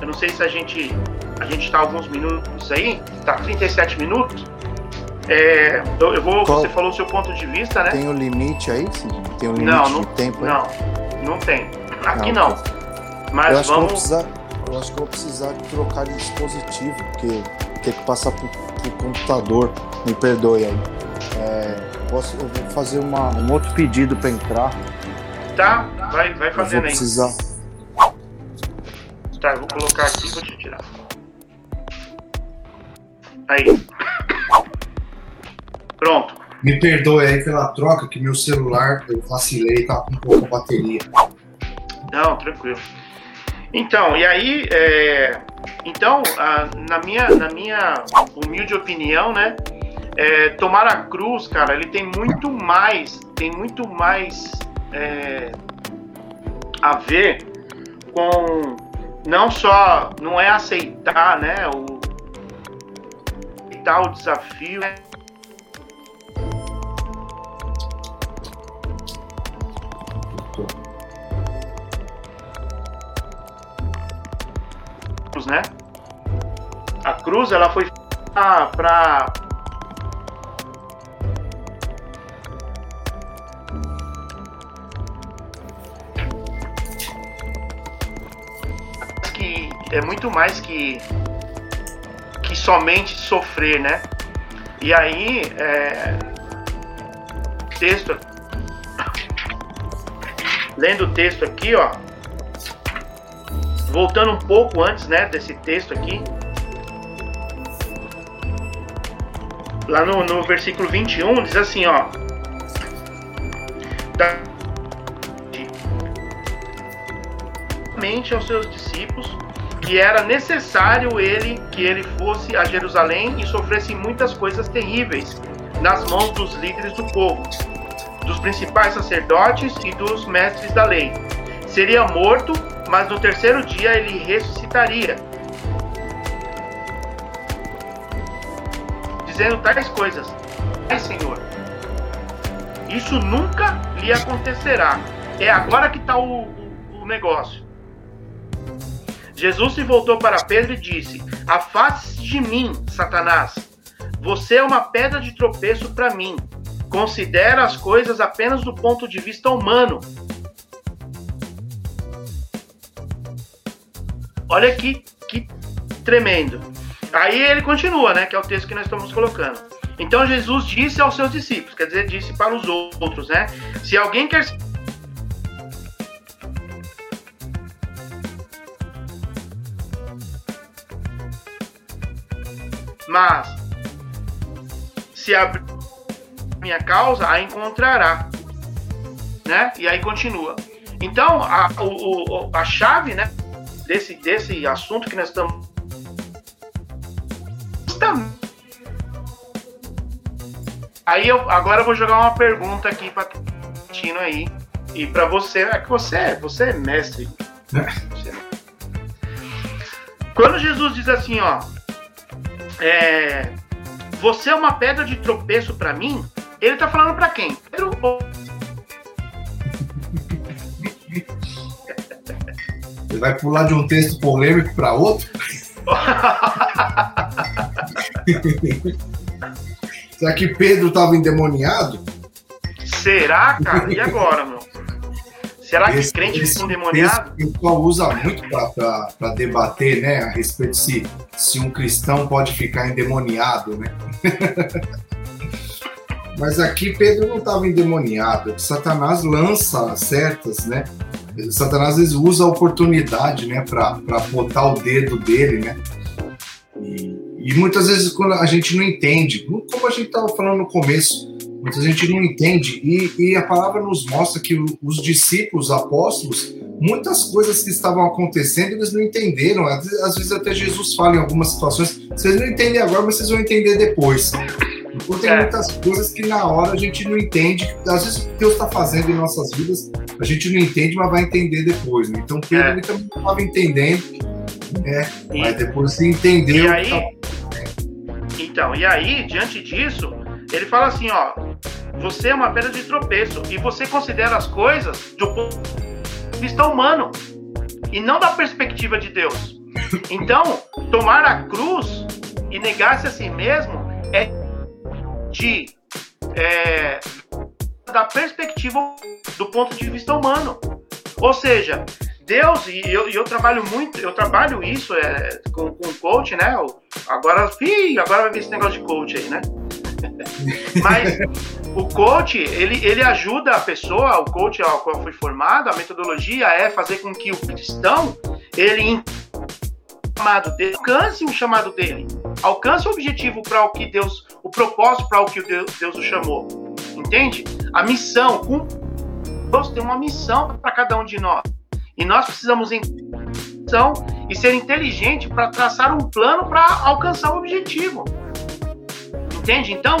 Eu não sei se a gente a gente está alguns minutos aí, tá 37 minutos. É, eu, eu vou, Qual? você falou o seu ponto de vista, né? Tem um limite aí? Sim. Tem um limite não, não, de tempo aí? Não, não tem. Aqui não. não. Mas eu acho vamos. Que eu, vou precisar, eu acho que eu vou precisar trocar de dispositivo, porque ter que passar pro, pro computador. Me perdoe aí. É, posso, eu vou fazer uma, um outro pedido para entrar. Tá, vai, vai fazendo vou precisar. aí. Tá, eu vou colocar aqui e vou te tirar. Aí. Pronto. Me perdoe aí pela troca, que meu celular, eu vacilei, tá com pouco de bateria. Não, tranquilo. Então, e aí, é, então, na, minha, na minha humilde opinião, né, é, tomar a cruz, cara, ele tem muito mais, tem muito mais é, a ver com não só, não é aceitar, né, o o desafio, né, né? A cruz ela foi para é muito mais que que somente sofrer, né? E aí é, texto lendo o texto aqui, ó, voltando um pouco antes, né, desse texto aqui, lá no, no versículo 21, diz assim, ó. Da, mente aos seus discípulos que era necessário ele que ele fosse a Jerusalém e sofresse muitas coisas terríveis nas mãos dos líderes do povo, dos principais sacerdotes e dos mestres da lei. Seria morto, mas no terceiro dia ele ressuscitaria. Dizendo tais coisas: Ai, Senhor, isso nunca lhe acontecerá. É agora que está o, o, o negócio. Jesus se voltou para Pedro e disse: Afaste de mim, Satanás. Você é uma pedra de tropeço para mim. Considera as coisas apenas do ponto de vista humano. Olha que, que tremendo. Aí ele continua, né? Que é o texto que nós estamos colocando. Então Jesus disse aos seus discípulos, quer dizer, disse para os outros, né? Se alguém quer Mas se abrir minha causa, a encontrará. Né? E aí continua. Então, a, o, a chave né, desse, desse assunto que nós estamos. Aí eu agora eu vou jogar uma pergunta aqui para Tino aí. E para você, é que você é, você é mestre. É. Quando Jesus diz assim, ó, é, você é uma pedra de tropeço para mim, ele tá falando para quem? Pedro ou... Você vai pular de um texto polêmico para outro? Será que Pedro estava endemoniado? Será, cara? E agora, meu? Será que esse, crente esse, endemoniado? O pessoal usa muito para debater, né, a respeito de se, se um cristão pode ficar endemoniado, né? Mas aqui Pedro não estava endemoniado. Satanás lança certas, né? Satanás às vezes usa a oportunidade, né, para botar o dedo dele, né? E, e, muitas vezes quando a gente não entende, como a gente estava falando no começo, Muita gente não entende. E, e a palavra nos mostra que os discípulos, os apóstolos, muitas coisas que estavam acontecendo, eles não entenderam. Às vezes, às vezes até Jesus fala em algumas situações, vocês não entendem agora, mas vocês vão entender depois. Então tem é. muitas coisas que na hora a gente não entende. Às vezes o que Deus está fazendo em nossas vidas, a gente não entende, mas vai entender depois. Né? Então Pedro é. ele também não estava entendendo, né? E, mas depois se entendeu. E aí, então, e aí, diante disso, ele fala assim, ó, você é uma pedra de tropeço e você considera as coisas do ponto de vista humano e não da perspectiva de Deus. Então, tomar a cruz e negar-se a si mesmo é de é, da perspectiva do ponto de vista humano. Ou seja, Deus, e eu, eu trabalho muito, eu trabalho isso é, com, com coach, né? Agora, ih, agora vai vir esse negócio de coach aí, né? Mas o coach, ele, ele ajuda a pessoa, o coach ao qual foi formado, a metodologia é fazer com que o cristão, ele chamado dele, alcance o chamado dele, alcance o objetivo para o que Deus, o propósito para o que Deus, Deus o chamou. Entende? A missão, Deus tem uma missão para cada um de nós. E nós precisamos missão e ser inteligente para traçar um plano para alcançar o objetivo. Entende? Então,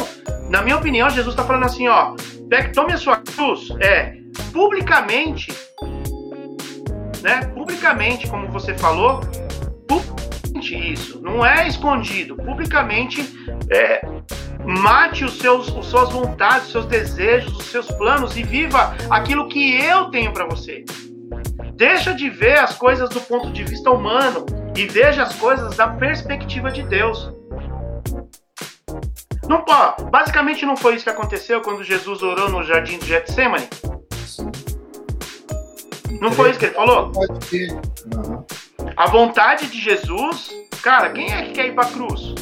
na minha opinião, Jesus está falando assim, ó, tome a sua cruz, é, publicamente, né? Publicamente, como você falou, publicamente isso, não é escondido, publicamente, é, mate os seus, as suas vontades, os seus desejos, os seus planos e viva aquilo que eu tenho para você. Deixa de ver as coisas do ponto de vista humano e veja as coisas da perspectiva de Deus. Não, basicamente não foi isso que aconteceu quando Jesus orou no jardim de Getsemane? Não foi isso que ele falou? Pode ser. A vontade de Jesus, cara, quem é que quer ir para cruz?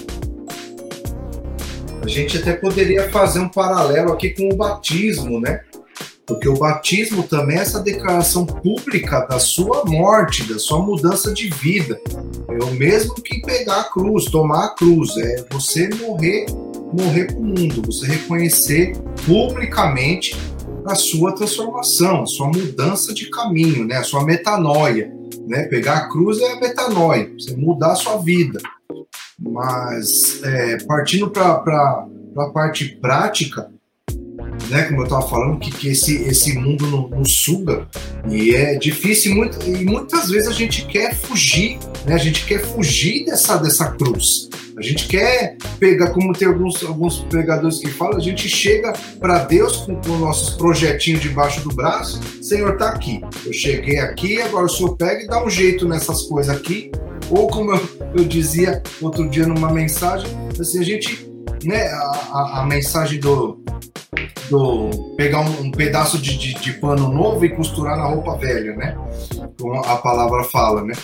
A gente até poderia fazer um paralelo aqui com o batismo, né? Porque o batismo também é essa declaração pública da sua morte, da sua mudança de vida. É o mesmo que pegar a cruz, tomar a cruz, é você morrer morrer para o mundo, você reconhecer publicamente a sua transformação, a sua mudança de caminho, né? a sua metanoia. Né? Pegar a cruz é a metanoia, você mudar a sua vida. Mas é, partindo para a parte prática, né, como eu estava falando, que, que esse, esse mundo nos no suga e é difícil muito, e muitas vezes a gente quer fugir, né, a gente quer fugir dessa, dessa cruz. A gente quer pegar, como tem alguns, alguns pregadores que falam, a gente chega para Deus com, com nossos projetinhos debaixo do braço, Senhor, está aqui. Eu cheguei aqui, agora o Senhor pega e dá um jeito nessas coisas aqui. Ou como eu, eu dizia outro dia numa mensagem, assim, a gente, né, a, a, mensagem do, do pegar um, um pedaço de, de, de, pano novo e costurar na roupa velha, né? Como a palavra fala, né?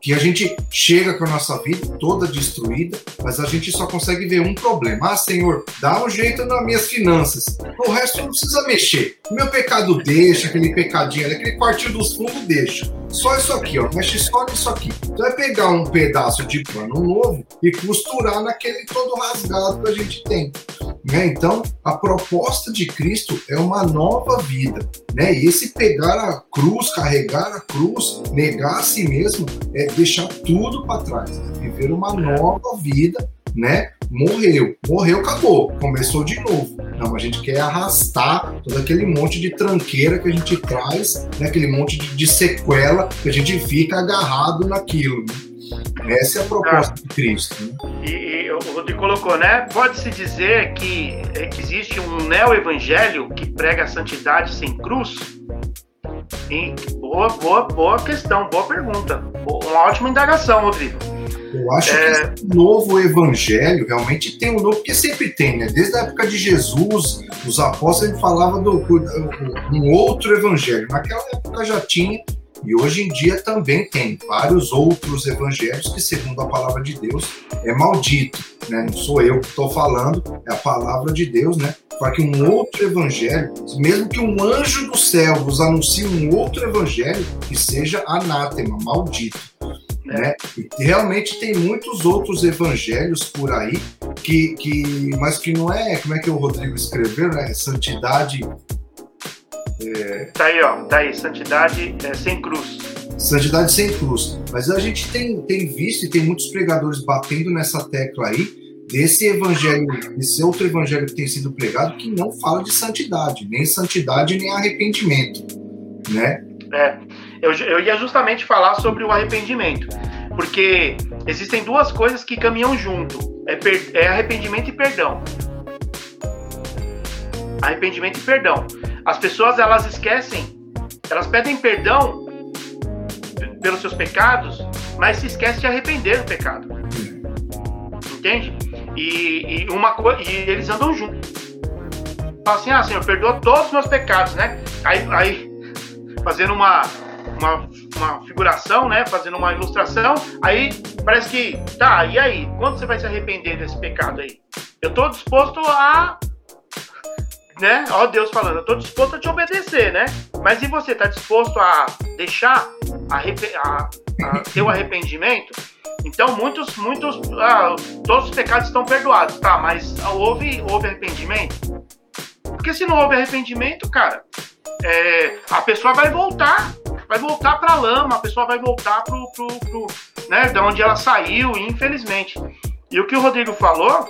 Que a gente chega com a nossa vida toda destruída, mas a gente só consegue ver um problema. Ah, Senhor, dá um jeito nas minhas finanças. O resto não precisa mexer. Meu pecado deixa, aquele pecadinho aquele quartinho dos fundos deixa. Só isso aqui, ó. Mexe só nisso aqui. Então é pegar um pedaço de pano novo e costurar naquele todo rasgado que a gente tem. Né? Então, a proposta de Cristo é uma nova vida. Né? E esse pegar a cruz, carregar a cruz, negar a si mesmo, é deixar tudo para trás. Né? Viver uma nova vida né? Morreu, morreu, acabou, começou de novo. Não, a gente quer arrastar todo aquele monte de tranqueira que a gente traz, né? aquele monte de, de sequela que a gente fica agarrado naquilo. Né? Essa é a proposta de Cristo. Né? E, e o Rodrigo colocou, né? Pode-se dizer que, que existe um neo-evangelho que prega a santidade sem cruz? E, boa, boa, boa questão, boa pergunta. Uma ótima indagação, Rodrigo. Eu acho é... que esse novo evangelho realmente tem um novo, porque sempre tem, né? Desde a época de Jesus, os apóstolos falavam do, um outro evangelho. Naquela época já tinha, e hoje em dia também tem vários outros evangelhos que, segundo a palavra de Deus, é maldito. Né? Não sou eu que estou falando, é a palavra de Deus, né? Para que um outro evangelho, mesmo que um anjo do céu vos anuncie um outro evangelho, que seja anátema, maldito. Né? E realmente tem muitos outros evangelhos por aí que, que mas que não é como é que o Rodrigo escreveu né santidade é... tá aí ó tá aí santidade é, sem cruz santidade sem cruz mas a gente tem, tem visto e tem muitos pregadores batendo nessa tecla aí desse evangelho desse outro evangelho que tem sido pregado que não fala de santidade nem santidade nem arrependimento né é eu, eu ia justamente falar sobre o arrependimento. Porque existem duas coisas que caminham junto: é, per, é arrependimento e perdão. Arrependimento e perdão. As pessoas elas esquecem, elas pedem perdão pelos seus pecados, mas se esquecem de arrepender do pecado. Entende? E, e uma coisa, e eles andam juntos. Fala assim, ah, Senhor, perdoa todos os meus pecados, né? Aí, aí fazendo uma, uma, uma figuração, né? Fazendo uma ilustração. Aí parece que, tá, e aí? Quando você vai se arrepender desse pecado aí? Eu tô disposto a. Né? Ó Deus falando, eu tô disposto a te obedecer, né? Mas e você, tá disposto a deixar a, a, ter o arrependimento? Então, muitos, muitos, ah, todos os pecados estão perdoados, tá? Mas houve, houve arrependimento? Porque se não houve arrependimento, cara, é, a pessoa vai voltar vai voltar para lama, a pessoa vai voltar pro, pro, pro, né, da onde ela saiu, infelizmente. E o que o Rodrigo falou,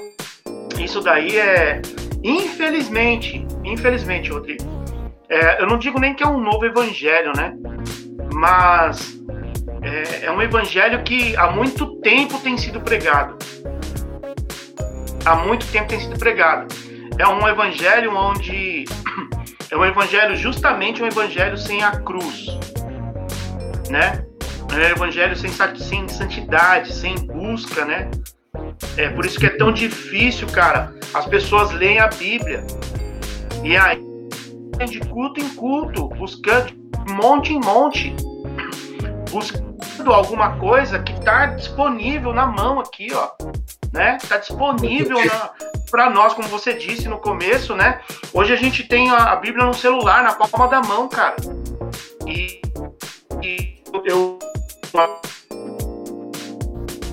isso daí é, infelizmente, infelizmente, Rodrigo, é, eu não digo nem que é um novo evangelho, né? Mas é, é um evangelho que há muito tempo tem sido pregado. Há muito tempo tem sido pregado. É um evangelho onde é um evangelho justamente um evangelho sem a cruz né? É um evangelho sem, sem santidade, sem busca, né? É por isso que é tão difícil, cara. As pessoas leem a Bíblia e aí de culto em culto, buscando monte em monte, buscando alguma coisa que está disponível na mão aqui, ó, né? Está disponível para nós, como você disse no começo, né? Hoje a gente tem a, a Bíblia no celular, na palma da mão, cara. E, e eu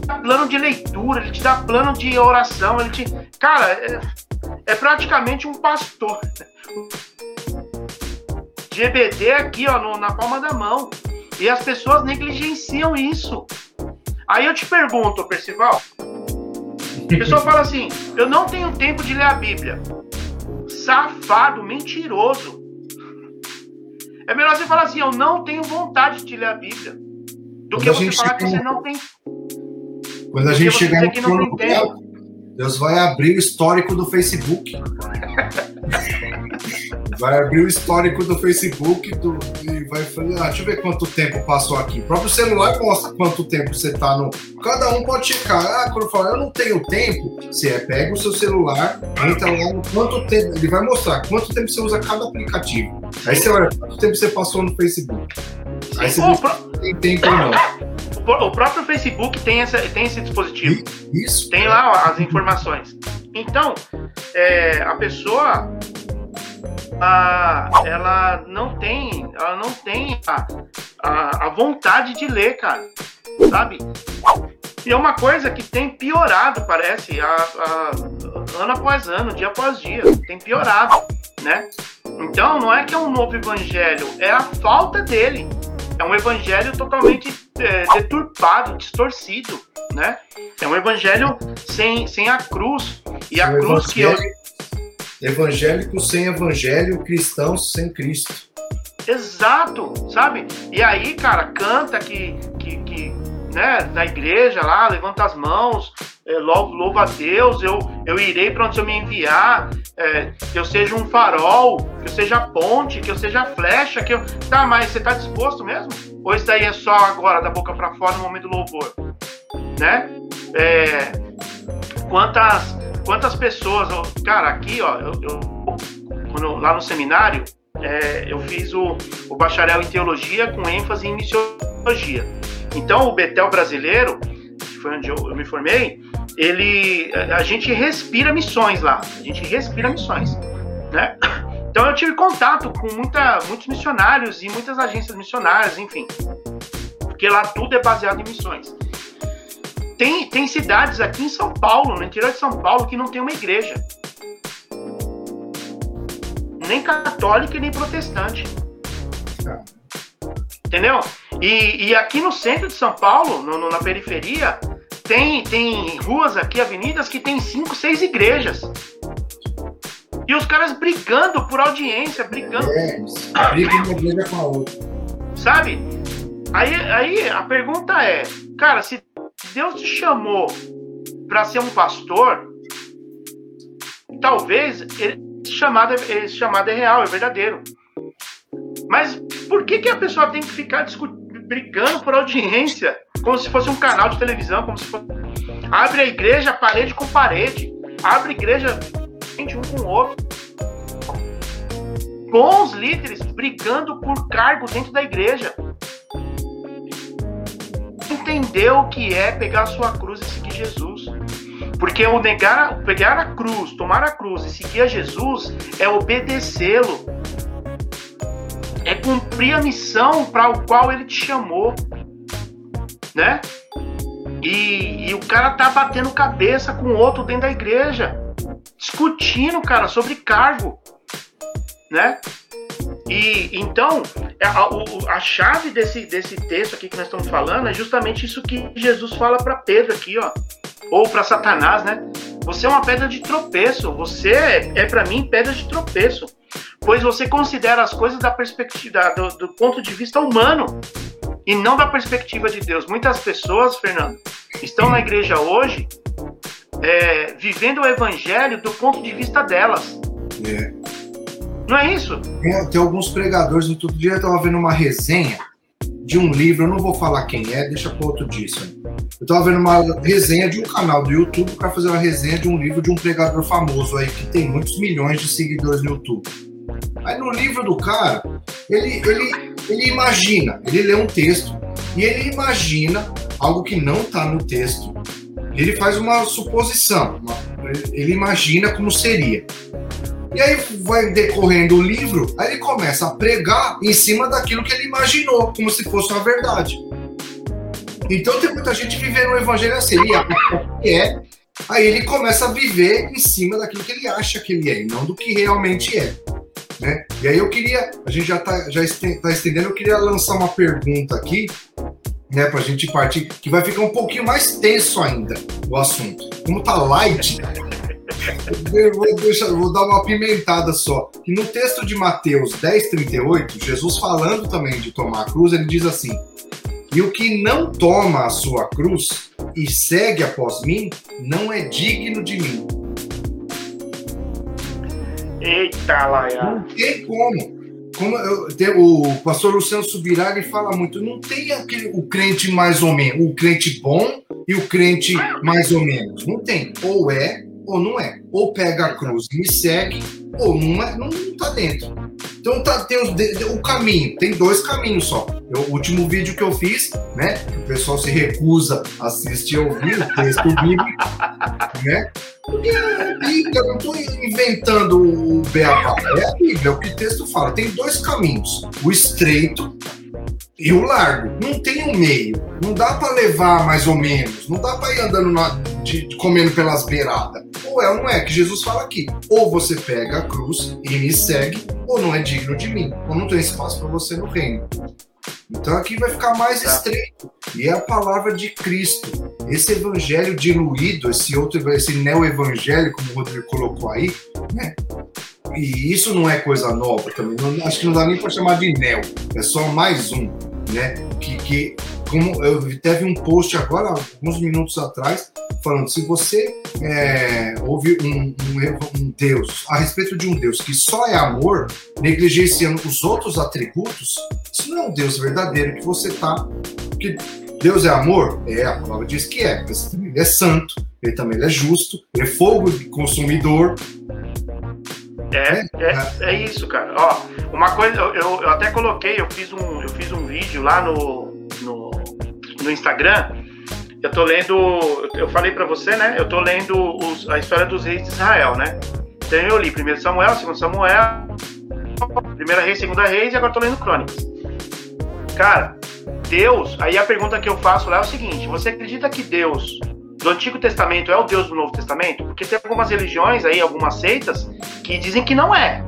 plano de leitura, ele te dá plano de oração, ele te. Cara, é, é praticamente um pastor. GBD aqui, ó, no, na palma da mão. E as pessoas negligenciam isso. Aí eu te pergunto, Percival. A pessoa fala assim: eu não tenho tempo de ler a Bíblia. Safado, mentiroso. É melhor você falar assim: eu não tenho vontade de ler a Bíblia. Do que você falar que você não tem. Quando a gente chegar no plano Deus vai abrir o histórico do Facebook. vai abrir o histórico do Facebook do, vai falar, ah, deixa eu ver quanto tempo passou aqui. O próprio celular mostra quanto tempo você está no. Cada um pode checar. Ah, quando fala, eu não tenho tempo, você é, pega o seu celular, entra lá no quanto tempo. Ele vai mostrar quanto tempo você usa cada aplicativo. Aí você olha quanto tempo você passou no Facebook. Aí você se tem tempo ou não o próprio Facebook tem, essa, tem esse dispositivo. Isso. Tem lá as informações. Então, é, a pessoa a, ela não tem, ela não tem a, a, a, vontade de ler, cara, sabe? E é uma coisa que tem piorado, parece, a, a, ano após ano, dia após dia, tem piorado, né? Então, não é que é um novo evangelho, é a falta dele. É um evangelho totalmente é, deturpado, distorcido, né? É um evangelho sem, sem a cruz. E a cruz que eu. Evangélico sem evangelho, cristão sem Cristo. Exato, sabe? E aí, cara, canta que, que, que né, na igreja lá, levanta as mãos, é, louva a Deus, eu, eu irei para onde o Senhor me enviar, é, que eu seja um farol, que eu seja ponte, que eu seja flecha, que eu. Tá, mas você tá disposto mesmo? Ou isso daí é só agora, da boca para fora, no momento do louvor? Né? É, quantas, quantas pessoas. Cara, aqui, ó, eu, eu quando, lá no seminário, é, eu fiz o, o bacharel em teologia com ênfase em missiologia. Então, o Betel brasileiro, que foi onde eu, eu me formei, ele, a gente respira missões lá, a gente respira missões, né? Então eu tive contato com muita, muitos missionários e muitas agências missionárias, enfim, porque lá tudo é baseado em missões. Tem, tem cidades aqui em São Paulo, no interior de São Paulo, que não tem uma igreja, nem católica nem protestante. Entendeu? E, e aqui no centro de São Paulo, no, no, na periferia, tem, tem ruas aqui, avenidas, que tem cinco, seis igrejas. E os caras brigando por audiência, brigando. É, briga uma igreja com a outra. Sabe? Aí, aí a pergunta é, cara, se Deus te chamou para ser um pastor, talvez esse chamado, esse chamado é real, é verdadeiro. Mas por que, que a pessoa tem que ficar brigando por audiência? como se fosse um canal de televisão, como se fosse. Abre a igreja parede com parede. Abre a igreja um com o outro. Bons líderes brigando por cargo dentro da igreja. Entendeu o que é pegar a sua cruz e seguir Jesus. Porque o negar, pegar a cruz, tomar a cruz e seguir a Jesus é obedecê-lo. É cumprir a missão para o qual ele te chamou né? E, e o cara tá batendo cabeça com outro dentro da igreja, discutindo, cara, sobre cargo, né? E então é, a, a, chave desse, desse texto aqui que nós estamos falando é justamente isso que Jesus fala para Pedro aqui, ó, ou para Satanás, né? Você é uma pedra de tropeço. Você é, é para mim pedra de tropeço, pois você considera as coisas da perspectiva do, do ponto de vista humano e não da perspectiva de Deus. Muitas pessoas, Fernando, estão na igreja hoje é, vivendo o evangelho do ponto de vista delas. É. Não é isso? Tem, tem alguns pregadores. No outro dia eu estava vendo uma resenha de um livro, eu não vou falar quem é, deixa para outro disso. Eu estava vendo uma resenha de um canal do YouTube para fazer uma resenha de um livro de um pregador famoso aí que tem muitos milhões de seguidores no YouTube. Aí no livro do cara, ele, ele ele imagina, ele lê um texto e ele imagina algo que não está no texto. Ele faz uma suposição, uma, ele imagina como seria. E aí vai decorrendo o livro, aí ele começa a pregar em cima daquilo que ele imaginou, como se fosse uma verdade. Então tem muita gente vivendo o evangelho assim, ele que é, aí ele começa a viver em cima daquilo que ele acha que ele é, e não do que realmente é. Né? E aí eu queria, a gente já está já tá estendendo, eu queria lançar uma pergunta aqui, né, a gente partir, que vai ficar um pouquinho mais tenso ainda o assunto. Como tá light, vou, deixar, vou dar uma pimentada só. Que no texto de Mateus 10, 38, Jesus falando também de tomar a cruz, ele diz assim: E o que não toma a sua cruz e segue após mim, não é digno de mim. Eita, Laia. Não tem como. Como eu, tem, o pastor Luciano Subirá ele fala muito, não tem aquele, o crente mais ou menos, o crente bom e o crente mais ou menos. Não tem. Ou é ou não é. Ou pega a cruz e me segue, ou não, é, não, não tá dentro. Então tá, tem o caminho, tem dois caminhos só. Eu, o último vídeo que eu fiz, né? Que o pessoal se recusa a assistir ao vivo, texto bíblico, né? Porque é a Bíblia, eu não estou inventando o beabá, é a Bíblia, é o que o texto fala. Tem dois caminhos: o estreito e o largo. Não tem um meio. Não dá para levar mais ou menos. Não dá para ir andando na, de, comendo pelas beiradas. Ou é ou não é, que Jesus fala aqui. Ou você pega a cruz e me segue, ou não é digno de mim. Ou não tem espaço para você no reino. Então aqui vai ficar mais tá. estreito. E é a palavra de Cristo. Esse evangelho diluído, esse outro, esse neo-evangelho, como o Rodrigo colocou aí, né? E isso não é coisa nova também. Não, acho que não dá nem para chamar de neo. É só mais um, né? Que, que como eu teve um post agora, alguns minutos atrás, falando se você é, ouve um, um, um, Deus a respeito de um Deus que só é amor, negligenciando os outros atributos, isso não é um Deus verdadeiro que você tá. Porque Deus é amor? É, a palavra diz que é, mas ele é santo, ele também é justo, ele é fogo consumidor, é, é, é isso, cara. Ó, uma coisa, eu, eu até coloquei, eu fiz um, eu fiz um vídeo lá no, no, no Instagram. Eu tô lendo, eu falei para você, né? Eu tô lendo os, a história dos reis de Israel, né? Então eu li 1 Samuel, 2 Samuel, 1 Reis, 2 Reis e agora tô lendo Crônicas. Cara, Deus, aí a pergunta que eu faço lá é o seguinte: você acredita que Deus do Antigo Testamento é o Deus do Novo Testamento? Porque tem algumas religiões aí, algumas seitas, que dizem que não é.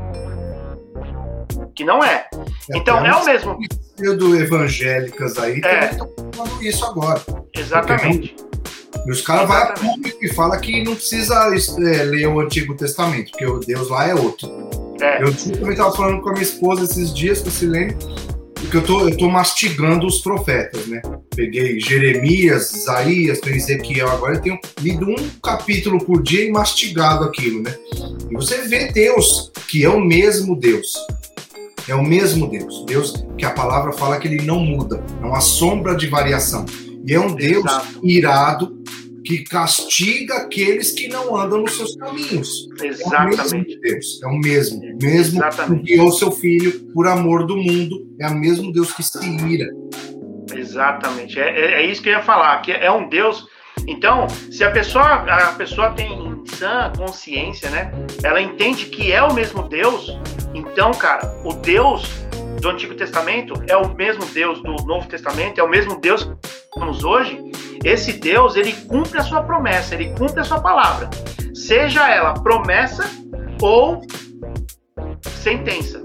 Que não é. é então é o mesmo. do evangélicas aí é. estão falando isso agora. Exatamente. E os caras vão a público e falam que não precisa é, ler o Antigo Testamento, porque o Deus lá é outro. É. Eu também estava falando com a minha esposa esses dias, com o Silene, porque eu tô, eu tô mastigando os profetas, né? Peguei Jeremias, Isaías, tem Ezequiel, agora eu tenho lido um capítulo por dia e mastigado aquilo, né? E você vê Deus, que é o mesmo Deus. É o mesmo Deus. Deus que a palavra fala que ele não muda, é uma sombra de variação. E é um Deus Exato. irado, que castiga aqueles que não andam nos seus caminhos. Exatamente. É o mesmo Deus, é o mesmo. Mesmo que guiou seu filho por amor do mundo, é o mesmo Deus que se ira. Exatamente. É, é, é isso que eu ia falar, que é um Deus. Então, se a pessoa, a pessoa tem sã consciência, né? Ela entende que é o mesmo Deus, então, cara, o Deus do Antigo Testamento é o mesmo Deus do Novo Testamento, é o mesmo Deus temos hoje, esse Deus, ele cumpre a sua promessa, ele cumpre a sua palavra. Seja ela promessa ou sentença.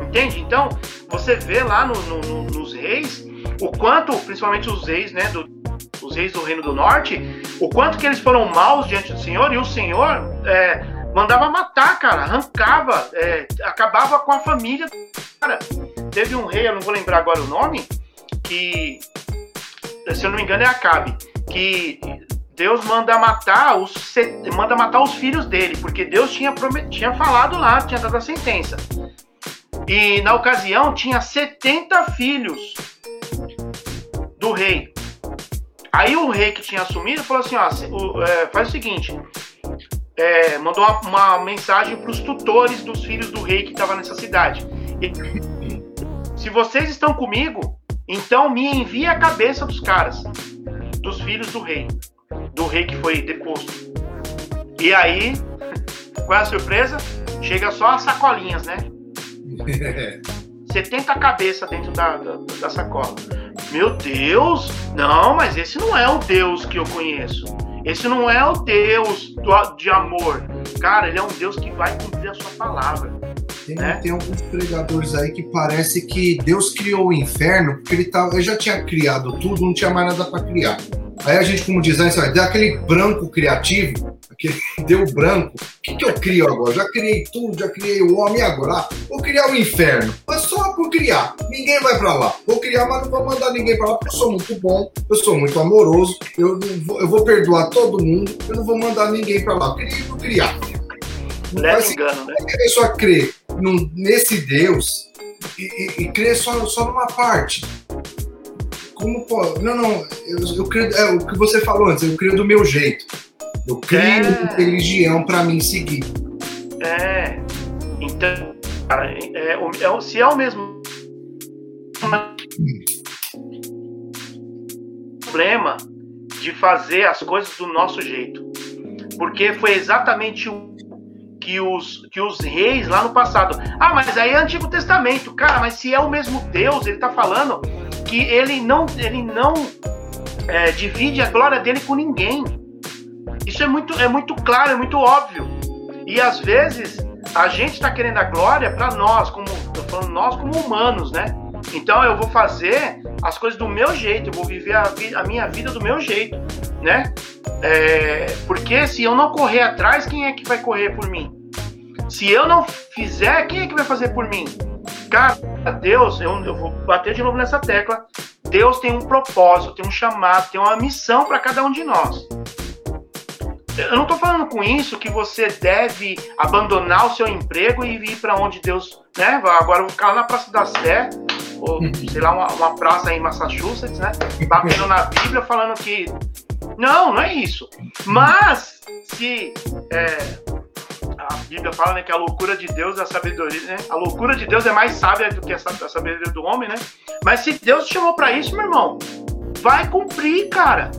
Entende? Então, você vê lá no, no, nos reis, o quanto, principalmente os reis, né, do, os reis do Reino do Norte, o quanto que eles foram maus diante do Senhor, e o Senhor é, mandava matar, cara, arrancava, é, acabava com a família. Cara, teve um rei, eu não vou lembrar agora o nome, que se eu não me engano, é Acabe, que Deus manda matar os manda matar os filhos dele, porque Deus tinha tinha falado lá, tinha dado a sentença. E na ocasião tinha 70 filhos do rei. Aí o rei que tinha assumido falou assim: ó, o, é, faz o seguinte, é, mandou uma, uma mensagem para os tutores dos filhos do rei que estava nessa cidade. E, se vocês estão comigo, então me envia a cabeça dos caras, dos filhos do rei, do rei que foi deposto. E aí, qual é a surpresa? Chega só as sacolinhas, né? 70 cabeças dentro da, da, da sacola. Meu Deus! Não, mas esse não é o Deus que eu conheço. Esse não é o Deus do, de amor. cara, ele é um Deus que vai cumprir a sua palavra. Tem, né? tem alguns pregadores aí que parece que Deus criou o inferno porque ele, tá, ele já tinha criado tudo, não tinha mais nada para criar. Aí a gente, como designer, vai dar aquele branco criativo, aquele deu branco. O que, que eu crio agora? Já criei tudo, já criei o homem agora. Vou criar o inferno, mas só por criar. Ninguém vai para lá. Vou criar, mas não vou mandar ninguém para lá porque eu sou muito bom, eu sou muito amoroso, eu, vou, eu vou perdoar todo mundo, eu não vou mandar ninguém para lá. Criei por criar. Leva engano, né? A pessoa crê num, nesse Deus e, e, e crê só, só numa parte. Como pode? Não, não, eu, eu creio, é o que você falou antes, eu creio do meu jeito. Eu crio é... religião para mim seguir. É, então, cara, é, é, se é o mesmo problema de fazer as coisas do nosso jeito, porque foi exatamente o que os, que os reis lá no passado. Ah, mas aí é Antigo Testamento. Cara, mas se é o mesmo Deus, ele está falando que ele não, ele não é, divide a glória dele com ninguém. Isso é muito, é muito claro, é muito óbvio. E às vezes a gente está querendo a glória para nós, como falando nós como humanos, né? Então eu vou fazer as coisas do meu jeito, eu vou viver a, a minha vida do meu jeito, né? É, porque se eu não correr atrás, quem é que vai correr por mim? Se eu não fizer, quem é que vai fazer por mim? Cara, Deus, eu, eu vou bater de novo nessa tecla. Deus tem um propósito, tem um chamado, tem uma missão para cada um de nós. Eu não estou falando com isso que você deve abandonar o seu emprego e ir para onde Deus, né? Agora eu vou ficar lá na Praça da Sé, ou sei lá, uma, uma praça em Massachusetts, né? Batendo na Bíblia falando que. Não, não é isso. Mas, se é, a Bíblia fala né, que a loucura de Deus é a sabedoria, né? A loucura de Deus é mais sábia do que a sabedoria do homem, né? Mas se Deus te chamou para isso, meu irmão, vai cumprir, cara.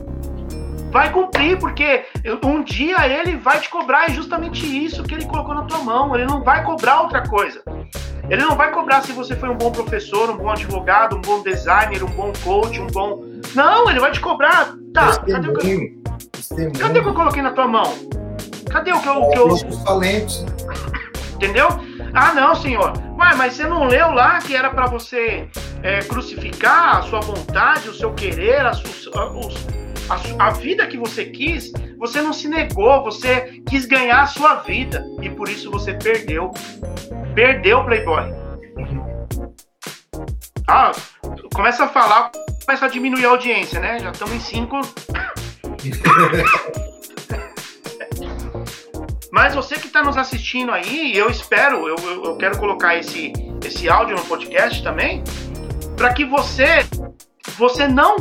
Vai cumprir, porque um dia ele vai te cobrar justamente isso que ele colocou na tua mão. Ele não vai cobrar outra coisa. Ele não vai cobrar se você foi um bom professor, um bom advogado, um bom designer, um bom coach, um bom. Não, ele vai te cobrar. Tá, cadê o que eu... Cadê o que eu coloquei na tua mão? Cadê o que eu. Que eu... Os talentos. Entendeu? Ah, não, senhor. Ué, mas você não leu lá que era para você é, crucificar a sua vontade, o seu querer, a, a, a, a, vida que você quis? Você não se negou, você quis ganhar a sua vida e por isso você perdeu. Perdeu, Playboy. Ah, começa a falar, começa a diminuir a audiência, né? Já estamos em cinco. Mas você que está nos assistindo aí, eu espero, eu, eu quero colocar esse, esse áudio no podcast também, para que você você não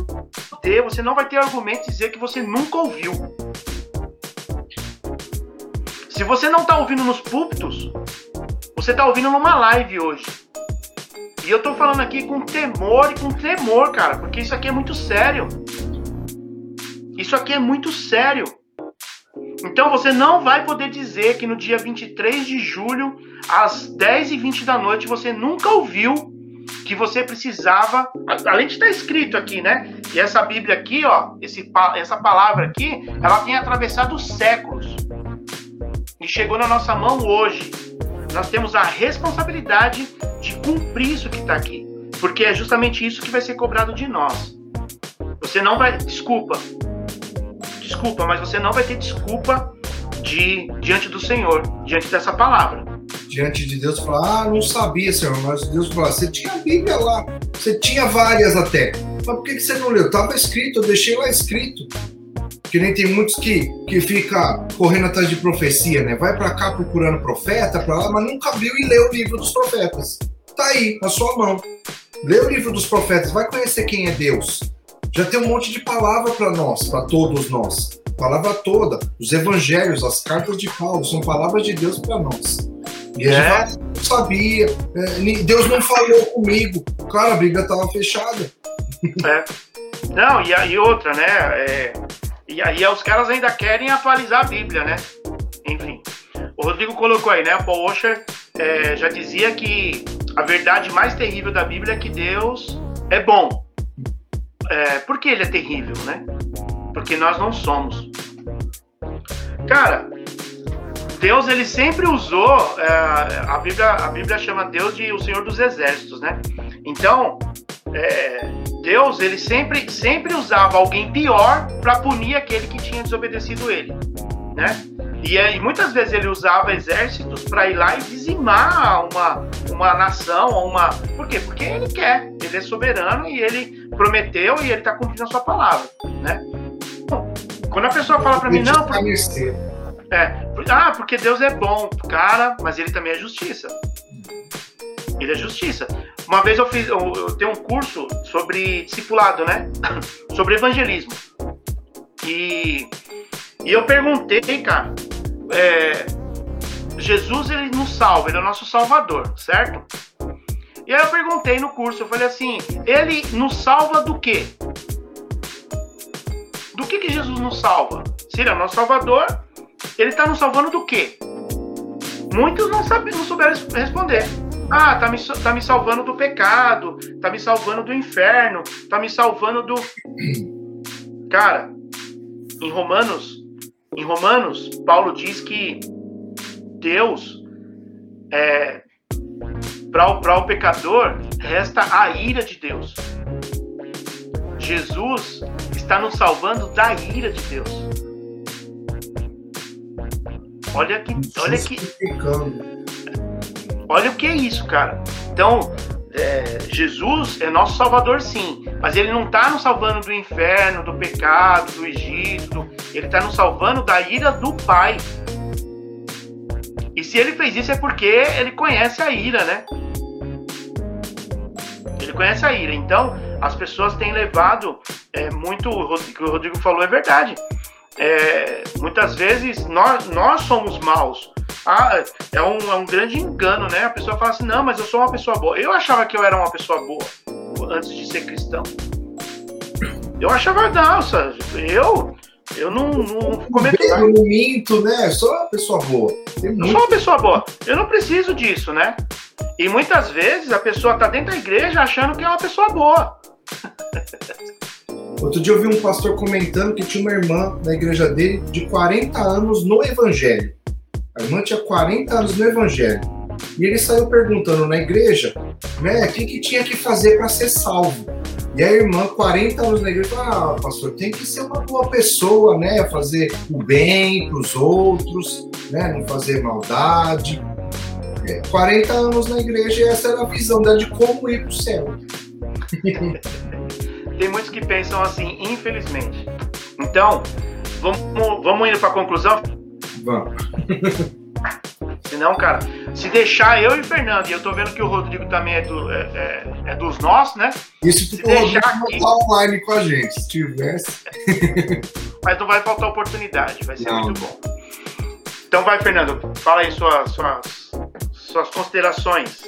ter, você não vai ter argumento de dizer que você nunca ouviu. Se você não está ouvindo nos púlpitos, você está ouvindo numa live hoje. E eu estou falando aqui com temor e com tremor, cara, porque isso aqui é muito sério. Isso aqui é muito sério. Então você não vai poder dizer que no dia 23 de julho, às 10h20 da noite, você nunca ouviu que você precisava, além de estar escrito aqui, né? E essa Bíblia aqui, ó, esse, essa palavra aqui, ela tem atravessado séculos e chegou na nossa mão hoje. Nós temos a responsabilidade de cumprir isso que está aqui, porque é justamente isso que vai ser cobrado de nós. Você não vai, desculpa, desculpa, mas você não vai ter desculpa de diante do Senhor, diante dessa palavra. Diante de Deus, falar, ah, não sabia, Senhor, mas Deus falou, você tinha a Bíblia lá, você tinha várias até. Mas por que, você não leu? Tava escrito, eu deixei lá escrito. Que nem tem muitos que, que fica correndo atrás de profecia, né? Vai para cá procurando profeta, para lá, mas nunca abriu e leu o livro dos profetas. Tá aí, na sua mão. Lê o livro dos profetas, vai conhecer quem é Deus já tem um monte de palavra para nós, para todos nós. Palavra toda, os evangelhos, as cartas de Paulo, são palavras de Deus para nós. E é. a gente não sabia, é, Deus não falou comigo. Claro, a Bíblia estava fechada. É. Não, e, e outra, né? É, e aí os caras ainda querem atualizar a Bíblia, né? Enfim. O Rodrigo colocou aí, né? Paul Washer é, já dizia que a verdade mais terrível da Bíblia é que Deus é bom. É, por que ele é terrível, né? Porque nós não somos. Cara, Deus ele sempre usou é, a Bíblia a Bíblia chama Deus de o Senhor dos Exércitos, né? Então é, Deus ele sempre sempre usava alguém pior para punir aquele que tinha desobedecido ele, né? E, e muitas vezes ele usava exércitos para ir lá e dizimar uma, uma nação, uma. Por quê? Porque ele quer, ele é soberano e ele prometeu e ele está cumprindo a sua palavra, né? Quando a pessoa fala para mim, não. Por... É, ah, porque Deus é bom, cara, mas ele também é justiça. Ele é justiça. Uma vez eu fiz, eu, eu tenho um curso sobre discipulado, né? sobre evangelismo. E, e eu perguntei, cara, é, Jesus ele nos salva, ele é o nosso salvador, certo? E aí eu perguntei no curso, eu falei assim, ele nos salva do quê? Do que que Jesus nos salva? Se ele é o nosso salvador, ele está nos salvando do quê? Muitos não, sabem, não souberam responder. Ah, tá me, tá me salvando do pecado, tá me salvando do inferno, tá me salvando do. Cara, em Romanos, em Romanos, Paulo diz que Deus, é, para o pecador, resta a ira de Deus. Jesus está nos salvando da ira de Deus. Olha que, olha que, olha o que é isso, cara. Então, é, Jesus é nosso Salvador, sim, mas ele não está nos salvando do inferno, do pecado, do Egito. Ele está nos salvando da ira do Pai. E se ele fez isso é porque ele conhece a ira, né? Ele conhece a ira. Então, as pessoas têm levado é, muito. O que o Rodrigo falou é verdade. É, muitas vezes nós, nós somos maus. Ah, é um, é um grande engano, né? A pessoa fala assim: não, mas eu sou uma pessoa boa. Eu achava que eu era uma pessoa boa antes de ser cristão. Eu achava, nossa, eu. Eu não, não cometo nada. Eu não minto, né? Eu sou uma pessoa boa. Eu sou uma pessoa boa. Eu não preciso disso, né? E muitas vezes a pessoa tá dentro da igreja achando que é uma pessoa boa. Outro dia eu vi um pastor comentando que tinha uma irmã na igreja dele de 40 anos no evangelho. A irmã tinha 40 anos no evangelho. E ele saiu perguntando na igreja, né, o que, que tinha que fazer para ser salvo. E a irmã, 40 anos na igreja, falou, ah, pastor, tem que ser uma boa pessoa, né, fazer o bem para os outros, né, não fazer maldade. É, 40 anos na igreja e essa era a visão dela de como ir para o céu. Tem muitos que pensam assim, infelizmente. Então, vamos, vamos indo para a conclusão? Vamos. Senão, cara, se deixar eu e Fernando, e eu tô vendo que o Rodrigo também é, do, é, é, é dos nossos, né? Isso o Rodrigo aqui... tá online com a gente, se tivesse. Mas não vai faltar oportunidade, vai ser não. muito bom. Então vai, Fernando, fala aí suas, suas, suas considerações.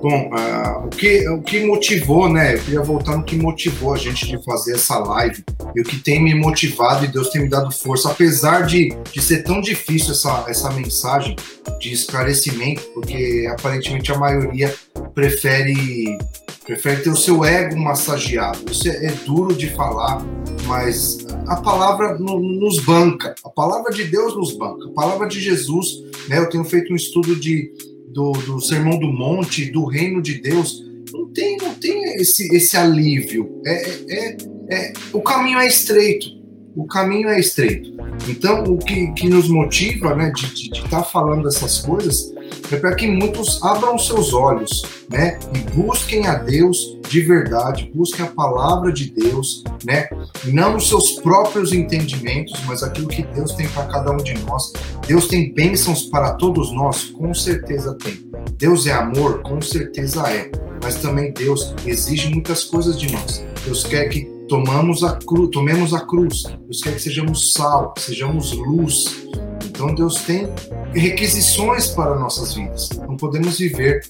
Bom, uh, o, que, o que motivou, né? Eu queria voltar no que motivou a gente de fazer essa live e o que tem me motivado e Deus tem me dado força, apesar de, de ser tão difícil essa, essa mensagem de esclarecimento, porque aparentemente a maioria prefere, prefere ter o seu ego massageado. Isso é, é duro de falar, mas a palavra no, nos banca, a palavra de Deus nos banca, a palavra de Jesus, né? Eu tenho feito um estudo de do, do Sermão do Monte, do Reino de Deus, não tem, não tem esse, esse alívio. É, é, é, o caminho é estreito. O caminho é estreito. Então, o que, que nos motiva né, de estar tá falando dessas coisas é para que muitos abram seus olhos né, e busquem a Deus de verdade, busquem a palavra de Deus, né, não os seus próprios entendimentos, mas aquilo que Deus tem para cada um de nós. Deus tem bênçãos para todos nós? Com certeza tem. Deus é amor? Com certeza é. Mas também Deus exige muitas coisas de nós. Deus quer que tomamos a cruz, tomemos a cruz. Deus quer que sejamos sal, sejamos luz. Então Deus tem requisições para nossas vidas. Não podemos viver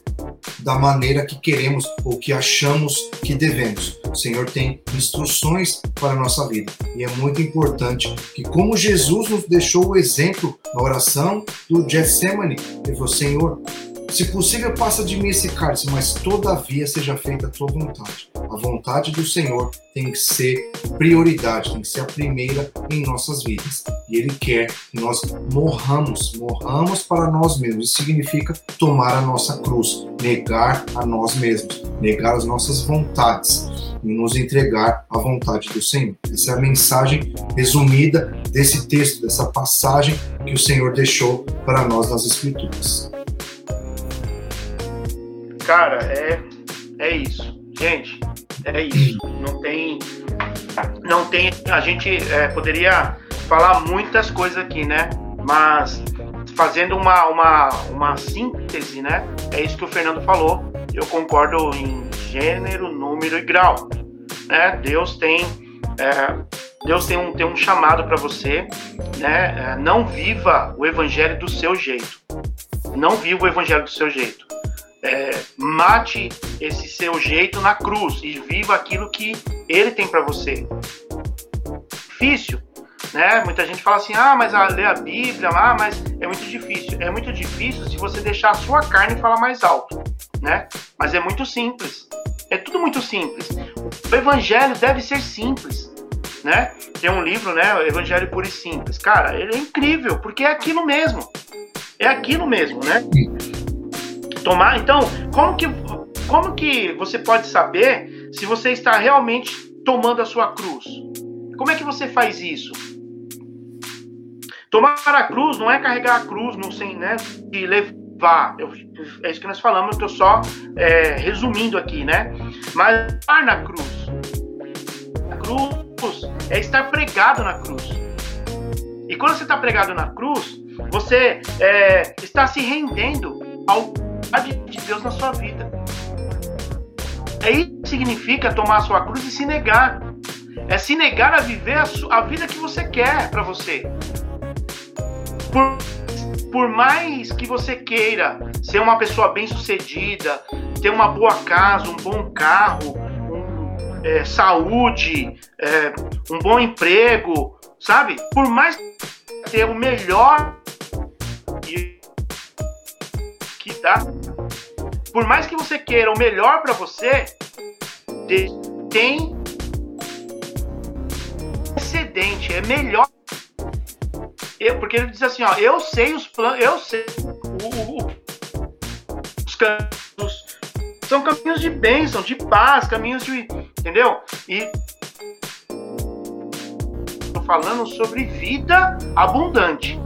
da maneira que queremos ou que achamos que devemos. O Senhor tem instruções para a nossa vida. E é muito importante que, como Jesus nos deixou o exemplo na oração do Getsemane, ele falou, Senhor, se possível, passa de mim esse cálice, mas todavia seja feita a tua vontade. A vontade do Senhor tem que ser prioridade, tem que ser a primeira em nossas vidas. E Ele quer que nós morramos, morramos para nós mesmos. Isso significa tomar a nossa cruz, negar a nós mesmos, negar as nossas vontades e nos entregar à vontade do Senhor. Essa é a mensagem resumida desse texto, dessa passagem que o Senhor deixou para nós nas Escrituras. Cara, é, é isso. Gente, é isso. Não tem. Não tem. A gente é, poderia falar muitas coisas aqui, né? Mas fazendo uma, uma, uma síntese, né? É isso que o Fernando falou. Eu concordo em gênero, número e grau. Né? Deus tem. É, Deus tem um, tem um chamado para você, né? É, não viva o evangelho do seu jeito. Não viva o evangelho do seu jeito é, mate esse seu jeito na cruz e viva aquilo que ele tem para você. Difícil, né? Muita gente fala assim: ah, mas a, ler a Bíblia, ah, mas é muito difícil. É muito difícil se você deixar a sua carne falar mais alto, né? Mas é muito simples. É tudo muito simples. O evangelho deve ser simples, né? Tem um livro, né? Evangelho Puro e Simples. Cara, ele é incrível, porque é aquilo mesmo. É aquilo mesmo, né? Tomar. Então, como que, como que você pode saber se você está realmente tomando a sua cruz? Como é que você faz isso? Tomar a cruz não é carregar a cruz no sem, né, de levar. Eu, é isso que nós falamos, eu estou só é, resumindo aqui, né? Mas estar na cruz. A cruz é estar pregado na cruz. E quando você está pregado na cruz, você é, está se rendendo ao vontade de Deus na sua vida. É isso que significa tomar a sua cruz e se negar. É se negar a viver a, sua, a vida que você quer para você. Por, por mais que você queira ser uma pessoa bem-sucedida, ter uma boa casa, um bom carro, um, é, saúde, é, um bom emprego, sabe? Por mais ter o melhor dá. Por mais que você queira o melhor para você, tem excedente, é melhor. Eu, porque ele diz assim, ó, eu sei os planos, eu sei o, o, os caminhos, são caminhos de bênção, de paz, caminhos de, entendeu? E falando sobre vida abundante.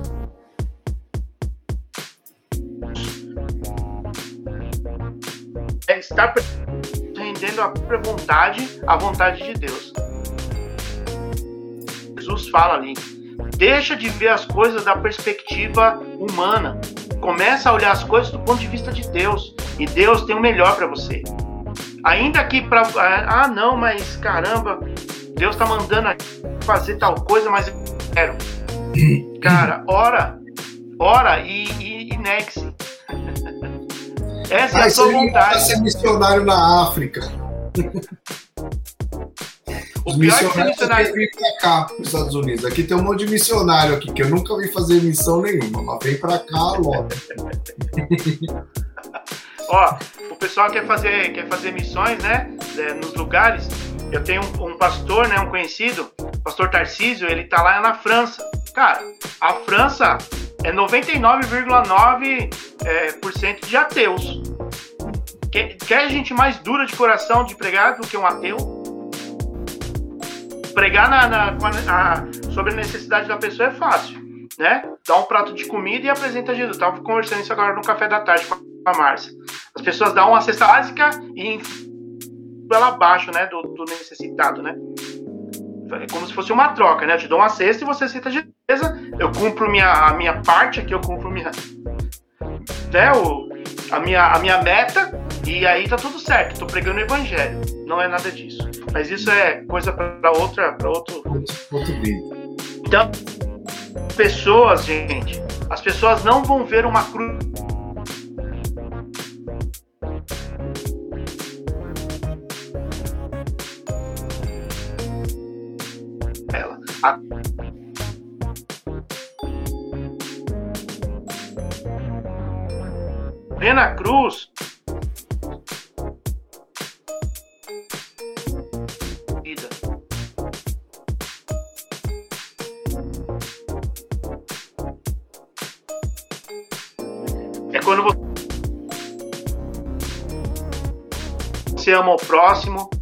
Estar rendendo a própria vontade à vontade de Deus. Jesus fala ali: deixa de ver as coisas da perspectiva humana. Começa a olhar as coisas do ponto de vista de Deus. E Deus tem o melhor para você. Ainda que para. Ah, não, mas caramba, Deus está mandando fazer tal coisa, mas eu quero. Cara, ora, ora e, e, e negue-se. Essa é a sua vontade. ser missionário na África. Os missionários missionário... vir para cá, para os Estados Unidos. Aqui tem um monte de missionário aqui, que eu nunca vi fazer missão nenhuma, mas vem para cá logo. Ó, o pessoal quer fazer, quer fazer missões, né, é, nos lugares. Eu tenho um, um pastor, né, um conhecido, pastor Tarcísio, ele tá lá na França. Cara, a França é 99,9% é, por cento de ateus. Quer, quer gente mais dura de coração de pregar do que um ateu? Pregar na, na a, sobre a necessidade da pessoa é fácil, né? Dá um prato de comida e apresenta Jesus. Estava conversando isso agora no café da tarde com a Márcia. As pessoas dão uma cesta básica e ela abaixo, né, do, do necessitado, né? É como se fosse uma troca, né? Eu te dou uma cesta e você aceita de beleza, eu cumpro minha, a minha parte aqui, eu cumpro minha, né, o, a, minha, a minha meta e aí tá tudo certo, tô pregando o evangelho. Não é nada disso. Mas isso é coisa para outra, para outro, outro vídeo. Então, pessoas, gente, as pessoas não vão ver uma cruz A Rena Cruz. Vida. É quando você ama o próximo